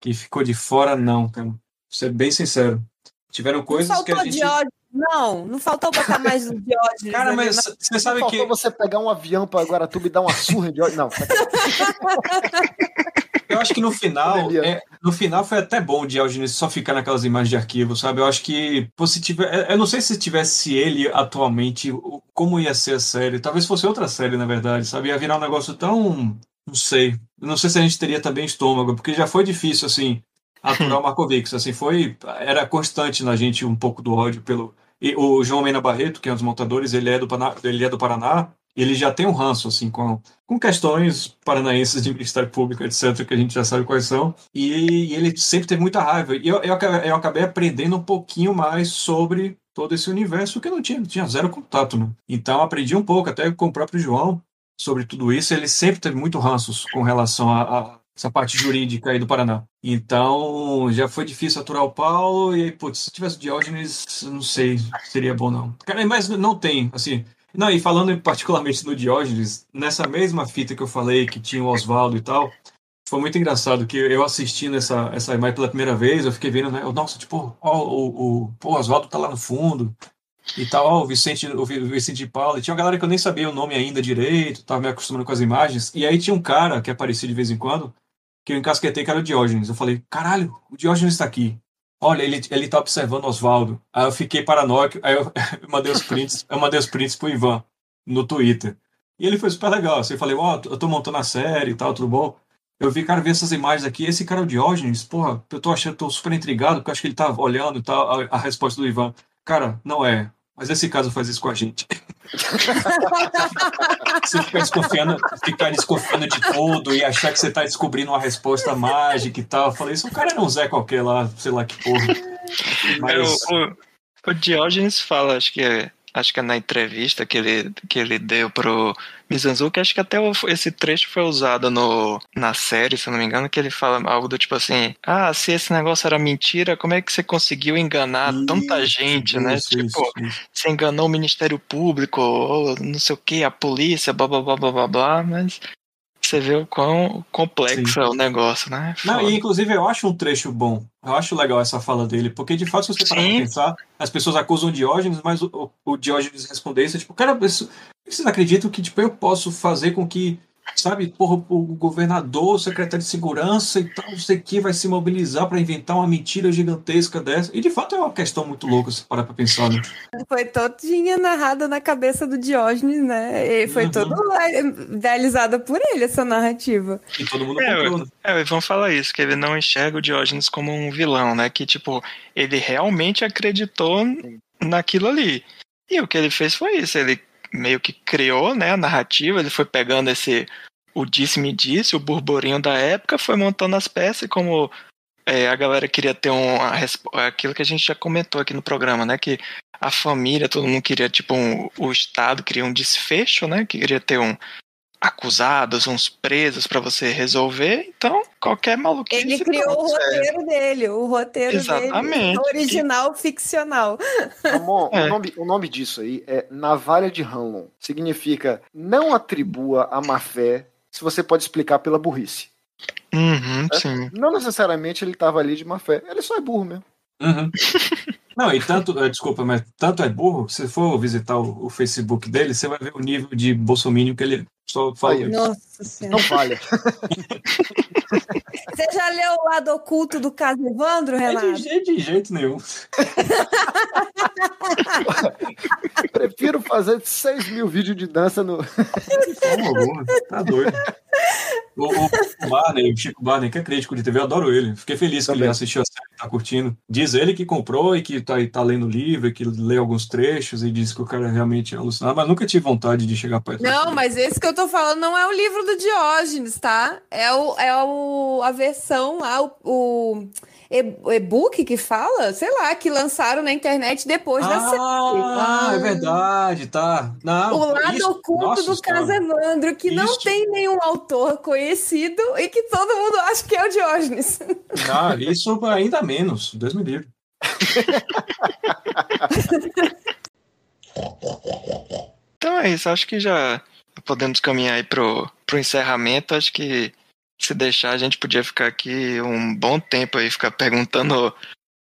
Que ficou de fora, não, cara. Ser bem sincero. Tiveram coisas que a gente. De ódio Não, não faltou botar mais o Diógenes. Cara, mas você sabe não que. Faltou você pegar um avião para Guaratuba e dar uma surra de Diógenes. Não. Acho que no final, é, no final foi até bom o Diógenes só ficar naquelas imagens de arquivo, sabe? Eu acho que se tiver, é, eu não sei se tivesse ele atualmente, como ia ser a série. Talvez fosse outra série, na verdade, sabe? Ia virar um negócio tão, não sei. Não sei se a gente teria também estômago, porque já foi difícil assim aturar o Markovics, assim, foi era constante na gente um pouco do ódio pelo e o João Mena Barreto, que é um dos montadores, ele é do ele é do Paraná ele já tem um ranço, assim, com, com questões paranaenses de Ministério Público, etc., que a gente já sabe quais são, e, e ele sempre teve muita raiva. E eu, eu, eu, acabei aprendendo um pouquinho mais sobre todo esse universo, que eu não tinha, tinha zero contato, né? Então aprendi um pouco, até com o próprio João, sobre tudo isso. Ele sempre teve muito ranços com relação a, a essa parte jurídica aí do Paraná. Então, já foi difícil aturar o Paulo, e aí, putz, se tivesse Diógenes, não sei, seria bom não. Cara, mas não tem, assim, não, e falando particularmente no Diógenes, nessa mesma fita que eu falei, que tinha o Oswaldo e tal, foi muito engraçado que eu assistindo essa, essa imagem pela primeira vez, eu fiquei vendo, né? Nossa, tipo, ó, o, o, o Oswaldo tá lá no fundo e tal, ó, o Vicente, o Vicente de Paula. E tinha uma galera que eu nem sabia o nome ainda direito, tava me acostumando com as imagens. E aí tinha um cara que aparecia de vez em quando, que eu encasquetei, que era o Diógenes. Eu falei, caralho, o Diógenes está aqui olha, ele, ele tá observando Oswaldo. Aí eu fiquei paranoico, aí eu, mandei os prints, eu mandei os prints pro Ivan no Twitter. E ele foi super legal. Assim, eu falei, ó, oh, eu tô montando a série e tal, tudo bom. Eu vi, cara, ver essas imagens aqui. Esse cara é o Diógenes, porra, eu tô achando, tô super intrigado, porque eu acho que ele tá olhando e tal, a, a resposta do Ivan. Cara, não é. Mas esse caso faz isso com a gente. você ficar desconfiando, ficar desconfiando de tudo e achar que você tá descobrindo uma resposta mágica e tal. Eu falei, isso o cara era um Zé qualquer lá, sei lá que porra. Mas... O, o, o Diógenes fala, acho que é acho que é na entrevista que ele, que ele deu pro Mizanzuki, acho que até esse trecho foi usado no, na série, se não me engano, que ele fala algo do tipo assim, ah, se esse negócio era mentira, como é que você conseguiu enganar isso, tanta gente, né? Isso, tipo, isso, você enganou o Ministério Público, ou não sei o que, a polícia, blá blá blá blá blá blá, mas você vê o quão complexo Sim. é o negócio, né? Foda. Não, e inclusive eu acho um trecho bom. Eu acho legal essa fala dele, porque de fato, se você parar pra pensar, as pessoas acusam o Diógenes, mas o, o Diógenes responder isso, tipo, cara, isso, vocês acreditam que tipo, eu posso fazer com que sabe, porra, o governador, o secretário de segurança e tal, não sei o que, vai se mobilizar para inventar uma mentira gigantesca dessa. E de fato é uma questão muito louca se parar para pensar, né? Foi todinha narrada na cabeça do Diógenes, né? E foi uhum. todo idealizada por ele essa narrativa. E todo mundo é, comprou, né? É, vamos falar isso, que ele não enxerga o Diógenes como um vilão, né? Que, tipo, ele realmente acreditou naquilo ali. E o que ele fez foi isso, ele meio que criou né, a narrativa, ele foi pegando esse o disse-me disse, o burburinho da época, foi montando as peças como é, a galera queria ter um, aquilo que a gente já comentou aqui no programa, né? Que a família, todo mundo queria, tipo, um, o Estado queria um desfecho, né? Que queria ter um, acusados, uns presos para você resolver. Então, qualquer maluquice. Ele criou o roteiro dele, o roteiro Exatamente. dele, original ficcional. Amor, é. o, nome, o nome disso aí é Navalha de Hanlon. Significa não atribua a má fé se você pode explicar pela burrice. Uhum, é? sim. Não necessariamente ele estava ali de má fé, ele só é burro mesmo. Uhum. Não, e tanto, eh, desculpa, mas tanto é burro, se for visitar o, o, Facebook dele, você vai ver o nível de bolsomínio que ele só fala. Nossa Senhora. Não falha. Você já leu o lado oculto do caso Evandro, Renato? É de, de jeito nenhum. Prefiro fazer 6 mil vídeos de dança no. tá doido. O, o, Barney, o Chico Barney, que é crítico de TV, eu adoro ele. Fiquei feliz Também. que ele assistiu a série, tá curtindo. Diz ele que comprou e que tá, tá lendo o livro, e que lê alguns trechos e diz que o cara realmente é alucinado, mas nunca tive vontade de chegar perto. Não, mas esse que eu tô falando não é o livro do Diógenes, tá? É, o, é o, a versão lá, o, o e-book que fala, sei lá, que lançaram na internet depois ah, da série. Ah, é verdade, tá. Não, o lado isso, oculto nossa, do Evandro, que isso. não tem nenhum autor conhecido e que todo mundo acha que é o Diógenes. Ah, isso ainda menos, Deus me livre. então é isso, acho que já podemos caminhar aí pro, pro encerramento. Acho que se deixar, a gente podia ficar aqui um bom tempo aí, ficar perguntando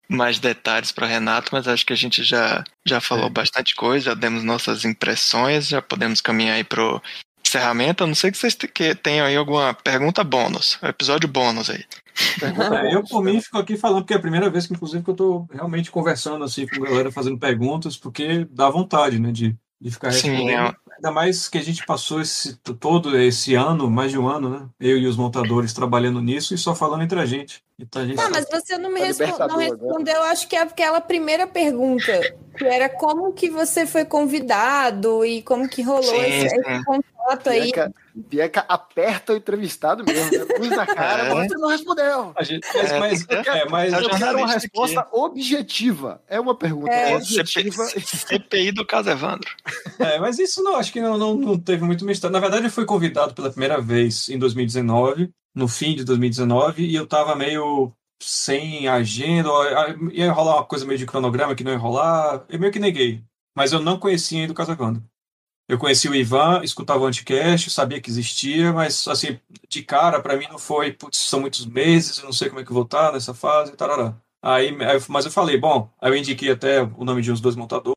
mais detalhes para Renato, mas acho que a gente já, já falou é. bastante coisa, já demos nossas impressões, já podemos caminhar aí pro encerramento. A não sei que vocês tenham aí alguma pergunta bônus, episódio bônus aí. É, eu, por mim, fico aqui falando, porque é a primeira vez que, inclusive, que eu tô realmente conversando assim com a galera, fazendo perguntas, porque dá vontade, né, de, de ficar respondendo. Sim, é... Ainda mais que a gente passou esse, todo esse ano, mais de um ano, né? Eu e os montadores trabalhando nisso e só falando entre a gente. Então a gente não, mas você não me tá respo não respondeu, acho que é aquela primeira pergunta, que era como que você foi convidado e como que rolou sim, esse, sim. esse contato aí. Bianca aperta o entrevistado mesmo, né? luz na cara, é. você não respondeu. A gente, mas, é, mas, é, mas eu quero uma resposta aqui. objetiva. É uma pergunta é. objetiva. CPI do caso Evandro. É, mas isso não, acho que não, não, não teve muito mistério. Na verdade, eu fui convidado pela primeira vez em 2019, no fim de 2019, e eu tava meio sem agenda, ia rolar uma coisa meio de cronograma que não ia rolar, eu meio que neguei. Mas eu não conhecia ainda o Casa Evandro. Eu conheci o Ivan, escutava o Anticast, sabia que existia, mas assim, de cara, para mim não foi, putz, são muitos meses, eu não sei como é que vou estar nessa fase, tarará. Aí, mas eu falei, bom, aí eu indiquei até o nome de uns dois montadores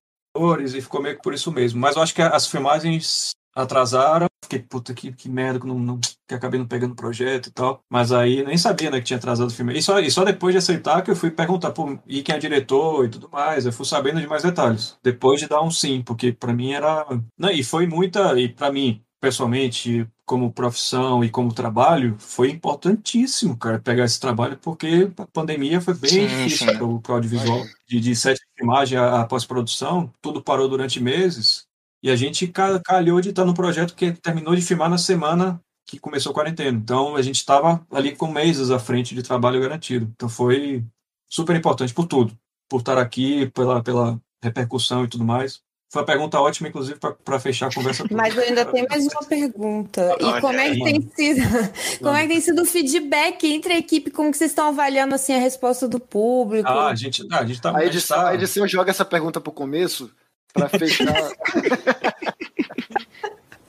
e ficou meio que por isso mesmo. Mas eu acho que as filmagens atrasaram. Fiquei, puta, que, que merda, que, não, não, que acabei não pegando o projeto e tal. Mas aí nem sabia, né, que tinha atrasado o filme. E só, e só depois de aceitar que eu fui perguntar, pô, e quem é diretor e tudo mais. Eu fui sabendo de mais detalhes. Depois de dar um sim, porque para mim era. Não, e foi muita. E para mim, pessoalmente, como profissão e como trabalho, foi importantíssimo, cara, pegar esse trabalho, porque a pandemia foi bem sim, difícil para o audiovisual. De, de sete de filmagem a, a pós-produção, tudo parou durante meses. E a gente calhou de estar no projeto que terminou de filmar na semana que começou a quarentena. Então a gente estava ali com meses à frente de trabalho garantido. Então foi super importante por tudo, por estar aqui, pela, pela repercussão e tudo mais. Foi uma pergunta ótima, inclusive, para fechar a conversa. Mas eu ainda tenho mais uma pergunta. E como é que tem sido, como é que tem sido o feedback entre a equipe? Como que vocês estão avaliando assim a resposta do público? Ah, a gente, ah, a gente tá. A edição, a edição joga essa pergunta para o começo para fechar.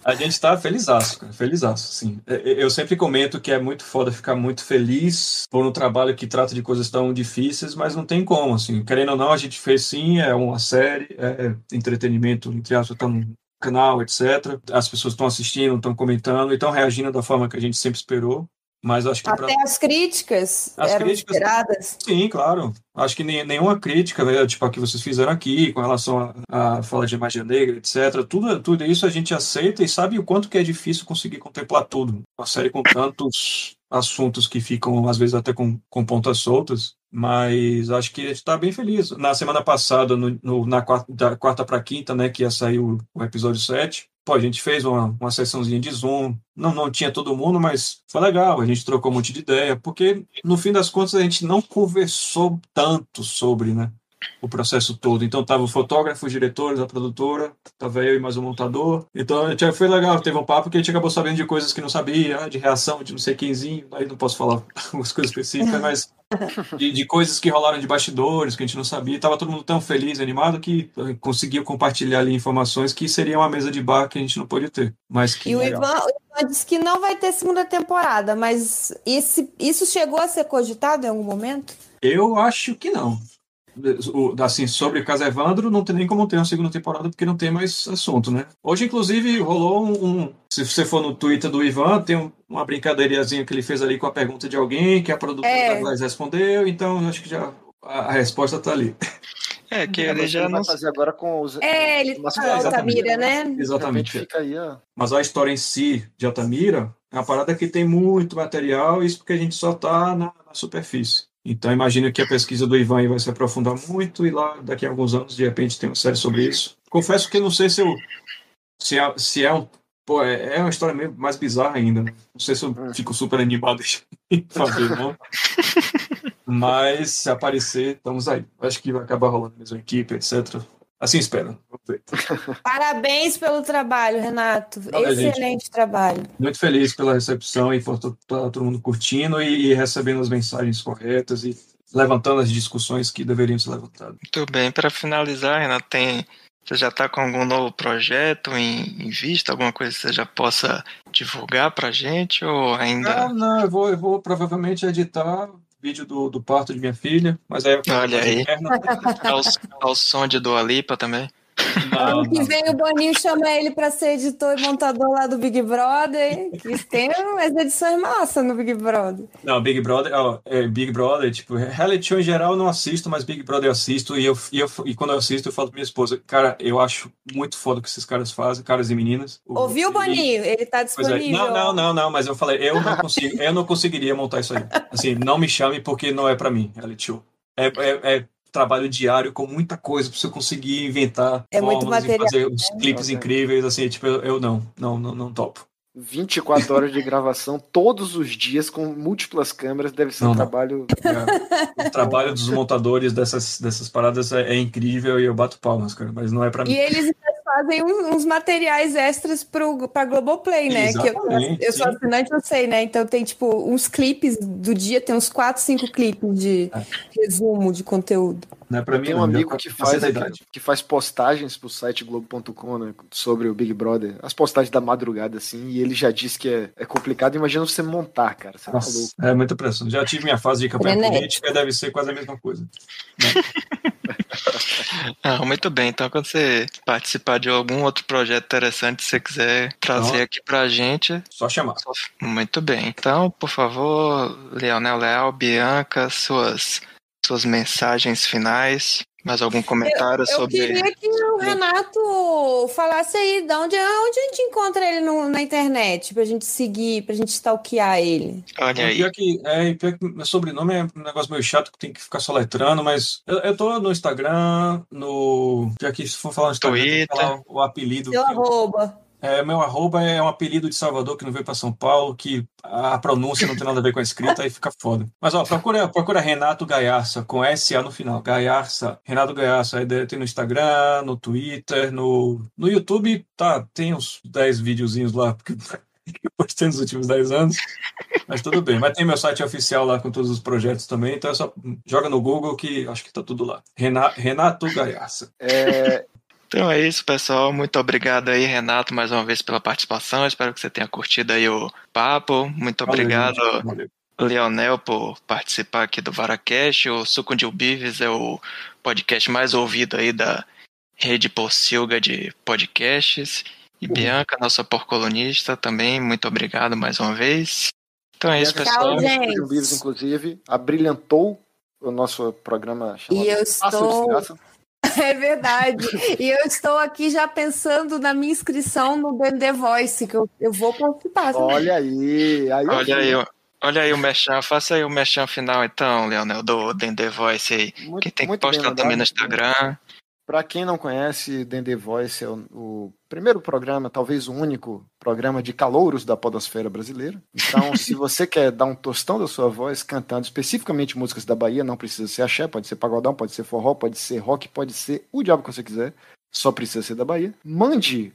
A gente está felizaço, cara, felizaço, sim. É, é, eu sempre comento que é muito foda ficar muito feliz por um trabalho que trata de coisas tão difíceis, mas não tem como, assim. Querendo ou não, a gente fez sim, é uma série, é, é entretenimento, entre aspas, tá no canal, etc. As pessoas estão assistindo, estão comentando, estão reagindo da forma que a gente sempre esperou. Mas acho que Até pra... as críticas as eram críticas, esperadas. Sim, claro. Acho que nem, nenhuma crítica, né, tipo a que vocês fizeram aqui, com relação à fala de magia negra, etc. Tudo, tudo isso a gente aceita e sabe o quanto que é difícil conseguir contemplar tudo. Uma série com tantos assuntos que ficam, às vezes, até com, com pontas soltas. Mas acho que está bem feliz. Na semana passada, no, no na quarta, da quarta para quinta, né, que ia sair o, o episódio 7, Pô, a gente fez uma, uma sessãozinha de Zoom, não, não tinha todo mundo, mas foi legal, a gente trocou um monte de ideia, porque no fim das contas a gente não conversou tanto sobre, né? O processo todo. Então tava o fotógrafo, os diretores, a produtora, tava eu e mais um montador. Então foi legal, teve um papo que a gente acabou sabendo de coisas que não sabia, de reação de não sei quemzinho, aí não posso falar algumas coisas específicas, mas de, de, coisas que rolaram de bastidores que a gente não sabia. Tava todo mundo tão feliz, animado que conseguiu compartilhar ali informações que seria uma mesa de bar que a gente não pôde ter. Mas que e o Ivan, o Ivan disse que não vai ter segunda temporada, mas esse, isso chegou a ser cogitado em algum momento? Eu acho que não assim, sobre Casa Evandro, não tem nem como ter uma segunda temporada, porque não tem mais assunto, né? Hoje, inclusive, rolou um. se você for no Twitter do Ivan, tem uma brincadeirazinha que ele fez ali com a pergunta de alguém, que a produtora é. da respondeu, então acho que já a, a resposta tá ali. É, que ele já não... vai fazer agora com os. É, ele tá com Altamira, né? Exatamente. Fica aí, ó. Mas a história em si de Altamira é uma parada que tem muito material, isso porque a gente só tá na, na superfície. Então, imagino que a pesquisa do Ivan vai se aprofundar muito e lá, daqui a alguns anos, de repente, tem uma série sobre isso. Confesso que não sei se eu. Se é, se é um. Pô, é, é uma história meio mais bizarra ainda. Né? Não sei se eu é. fico super animado em fazer, não. Mas, se aparecer, estamos aí. Acho que vai acabar rolando a mesma equipe, etc. Assim espero. Parabéns pelo trabalho, Renato. Valeu, Excelente gente. trabalho. Muito feliz pela recepção e por todo mundo curtindo e, e, recebendo as mensagens corretas e levantando as discussões que deveriam ser levantadas. Muito bem. Para finalizar, Renato, tem você já está com algum novo projeto em, em, vista? Alguma coisa que você já possa divulgar para gente ou ainda? Não, não, eu vou, eu vou provavelmente editar vídeo do, do parto de minha filha, mas aí... Olha aí. ao, ao som de Dua Lipa também. Ano que vem o Boninho chama ele para ser editor e montador lá do Big Brother. Que tem umas edições massa no Big Brother. Não, Big Brother, ó, é, Big Brother, tipo, reality show em geral eu não assisto, mas Big Brother eu assisto e, eu, e, eu, e quando eu assisto eu falo pra minha esposa, cara, eu acho muito foda o que esses caras fazem, caras e meninas. Ouviu, Boninho? Ele tá disponível. É, não, não, não, não, mas eu falei, eu não consigo, eu não conseguiria montar isso aí. Assim, não me chame porque não é para mim, reality show. É, é, é trabalho diário com muita coisa para você conseguir inventar é muito material, e fazer uns né? clipes incríveis, assim, tipo, eu, eu não, não, não, não topo. 24 horas de gravação todos os dias com múltiplas câmeras deve ser não, um trabalho. É, o trabalho dos montadores dessas, dessas paradas é, é, incrível e eu bato palmas, cara, mas não é para mim. E eles fazem uns materiais extras pro, pra Globoplay, né? que eu, eu sou assinante, eu sei, né? Então tem tipo uns clipes do dia, tem uns 4, 5 clipes de é. resumo de conteúdo. Não é pra mim, tem um amigo que faz, que, que, faz postagens pro site Globo.com né, sobre o Big Brother, as postagens da madrugada, assim, e ele já disse que é, é complicado. Imagina você montar, cara. Você tá Nossa, é muita pressão. Já tive minha fase de campanha Frenet. política, deve ser quase a mesma coisa. ah, muito bem. Então, quando você participar de algum outro projeto interessante, se você quiser trazer então, aqui pra gente. Só chamar. Muito bem. Então, por favor, Leonel Leal, Bianca, suas suas mensagens finais. Mais algum comentário eu, sobre. Eu queria que o Renato falasse aí de onde, onde a gente encontra ele no, na internet, pra gente seguir, pra gente stalkear ele. Olha aí. Pior que, é, pior que meu sobrenome é um negócio meio chato que tem que ficar soletrando, mas eu, eu tô no Instagram, no. Já que se for falar no Instagram, Twitter. o apelido. Seu arroba. É, meu arroba é um apelido de Salvador que não veio para São Paulo, que a pronúncia não tem nada a ver com a escrita, aí fica foda. Mas ó, procura, procura Renato Gaiarça, com SA no final. Gaiarça, Renato Gaiarça, aí tem no Instagram, no Twitter, no, no YouTube, tá, tem uns 10 videozinhos lá, porque eu postei nos últimos 10 anos, mas tudo bem. Mas tem meu site oficial lá com todos os projetos também, então é só joga no Google que acho que tá tudo lá. Renato, Renato Gaiarça. É, então é isso, pessoal. Muito obrigado aí, Renato, mais uma vez pela participação. Espero que você tenha curtido aí o papo. Muito obrigado, valeu. Leonel, por participar aqui do VaraCast. O Suco de Ubives é o podcast mais ouvido aí da rede Pocilga de podcasts. E uhum. Bianca, nossa porcolonista, também, muito obrigado mais uma vez. Então é isso, pessoal. Tchau, gente. Ubives, inclusive, abrilhantou o nosso programa chamado E eu estou É verdade. E eu estou aqui já pensando na minha inscrição no The Voice, que eu, eu vou participar. Olha aí. aí olha aí, olha aí o mechan, faça aí o mechan final então, Leonel, do The Voice aí. Muito, que tem que postar também no Instagram. Para quem não conhece, The Voice é o, o, primeiro programa, talvez o único programa de calouros da podosfera brasileira. Então, se você quer dar um tostão da sua voz cantando especificamente músicas da Bahia, não precisa ser axé, pode ser pagodão, pode ser forró, pode ser rock, pode ser o diabo que você quiser, só precisa ser da Bahia. Mande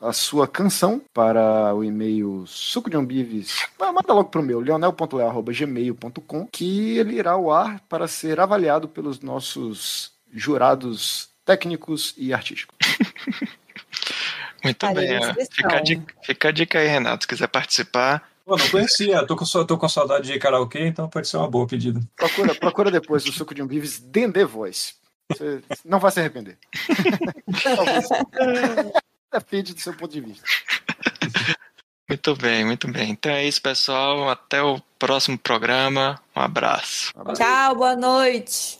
a sua canção para o e-mail suco de umbives. Manda logo para o meu, leonel.leo.gmail.com, que ele irá ao ar para ser avaliado pelos nossos jurados técnicos e artísticos. Muito bem. Fica a, dica, fica a dica aí, Renato, se quiser participar. Pô, não conhecia, tô com, tô com saudade de karaokê, então pode ser uma boa pedida. Procura, procura depois o suco de um bives Dendê Voice. Você não vai se arrepender. Depende do seu ponto de vista. Muito bem, muito bem. Então é isso, pessoal. Até o próximo programa. Um abraço. Um abraço. Tchau, boa noite.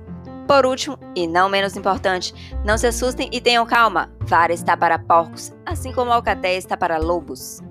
Por último, e não menos importante, não se assustem e tenham calma. Vara está para porcos, assim como a alcatéia está para lobos.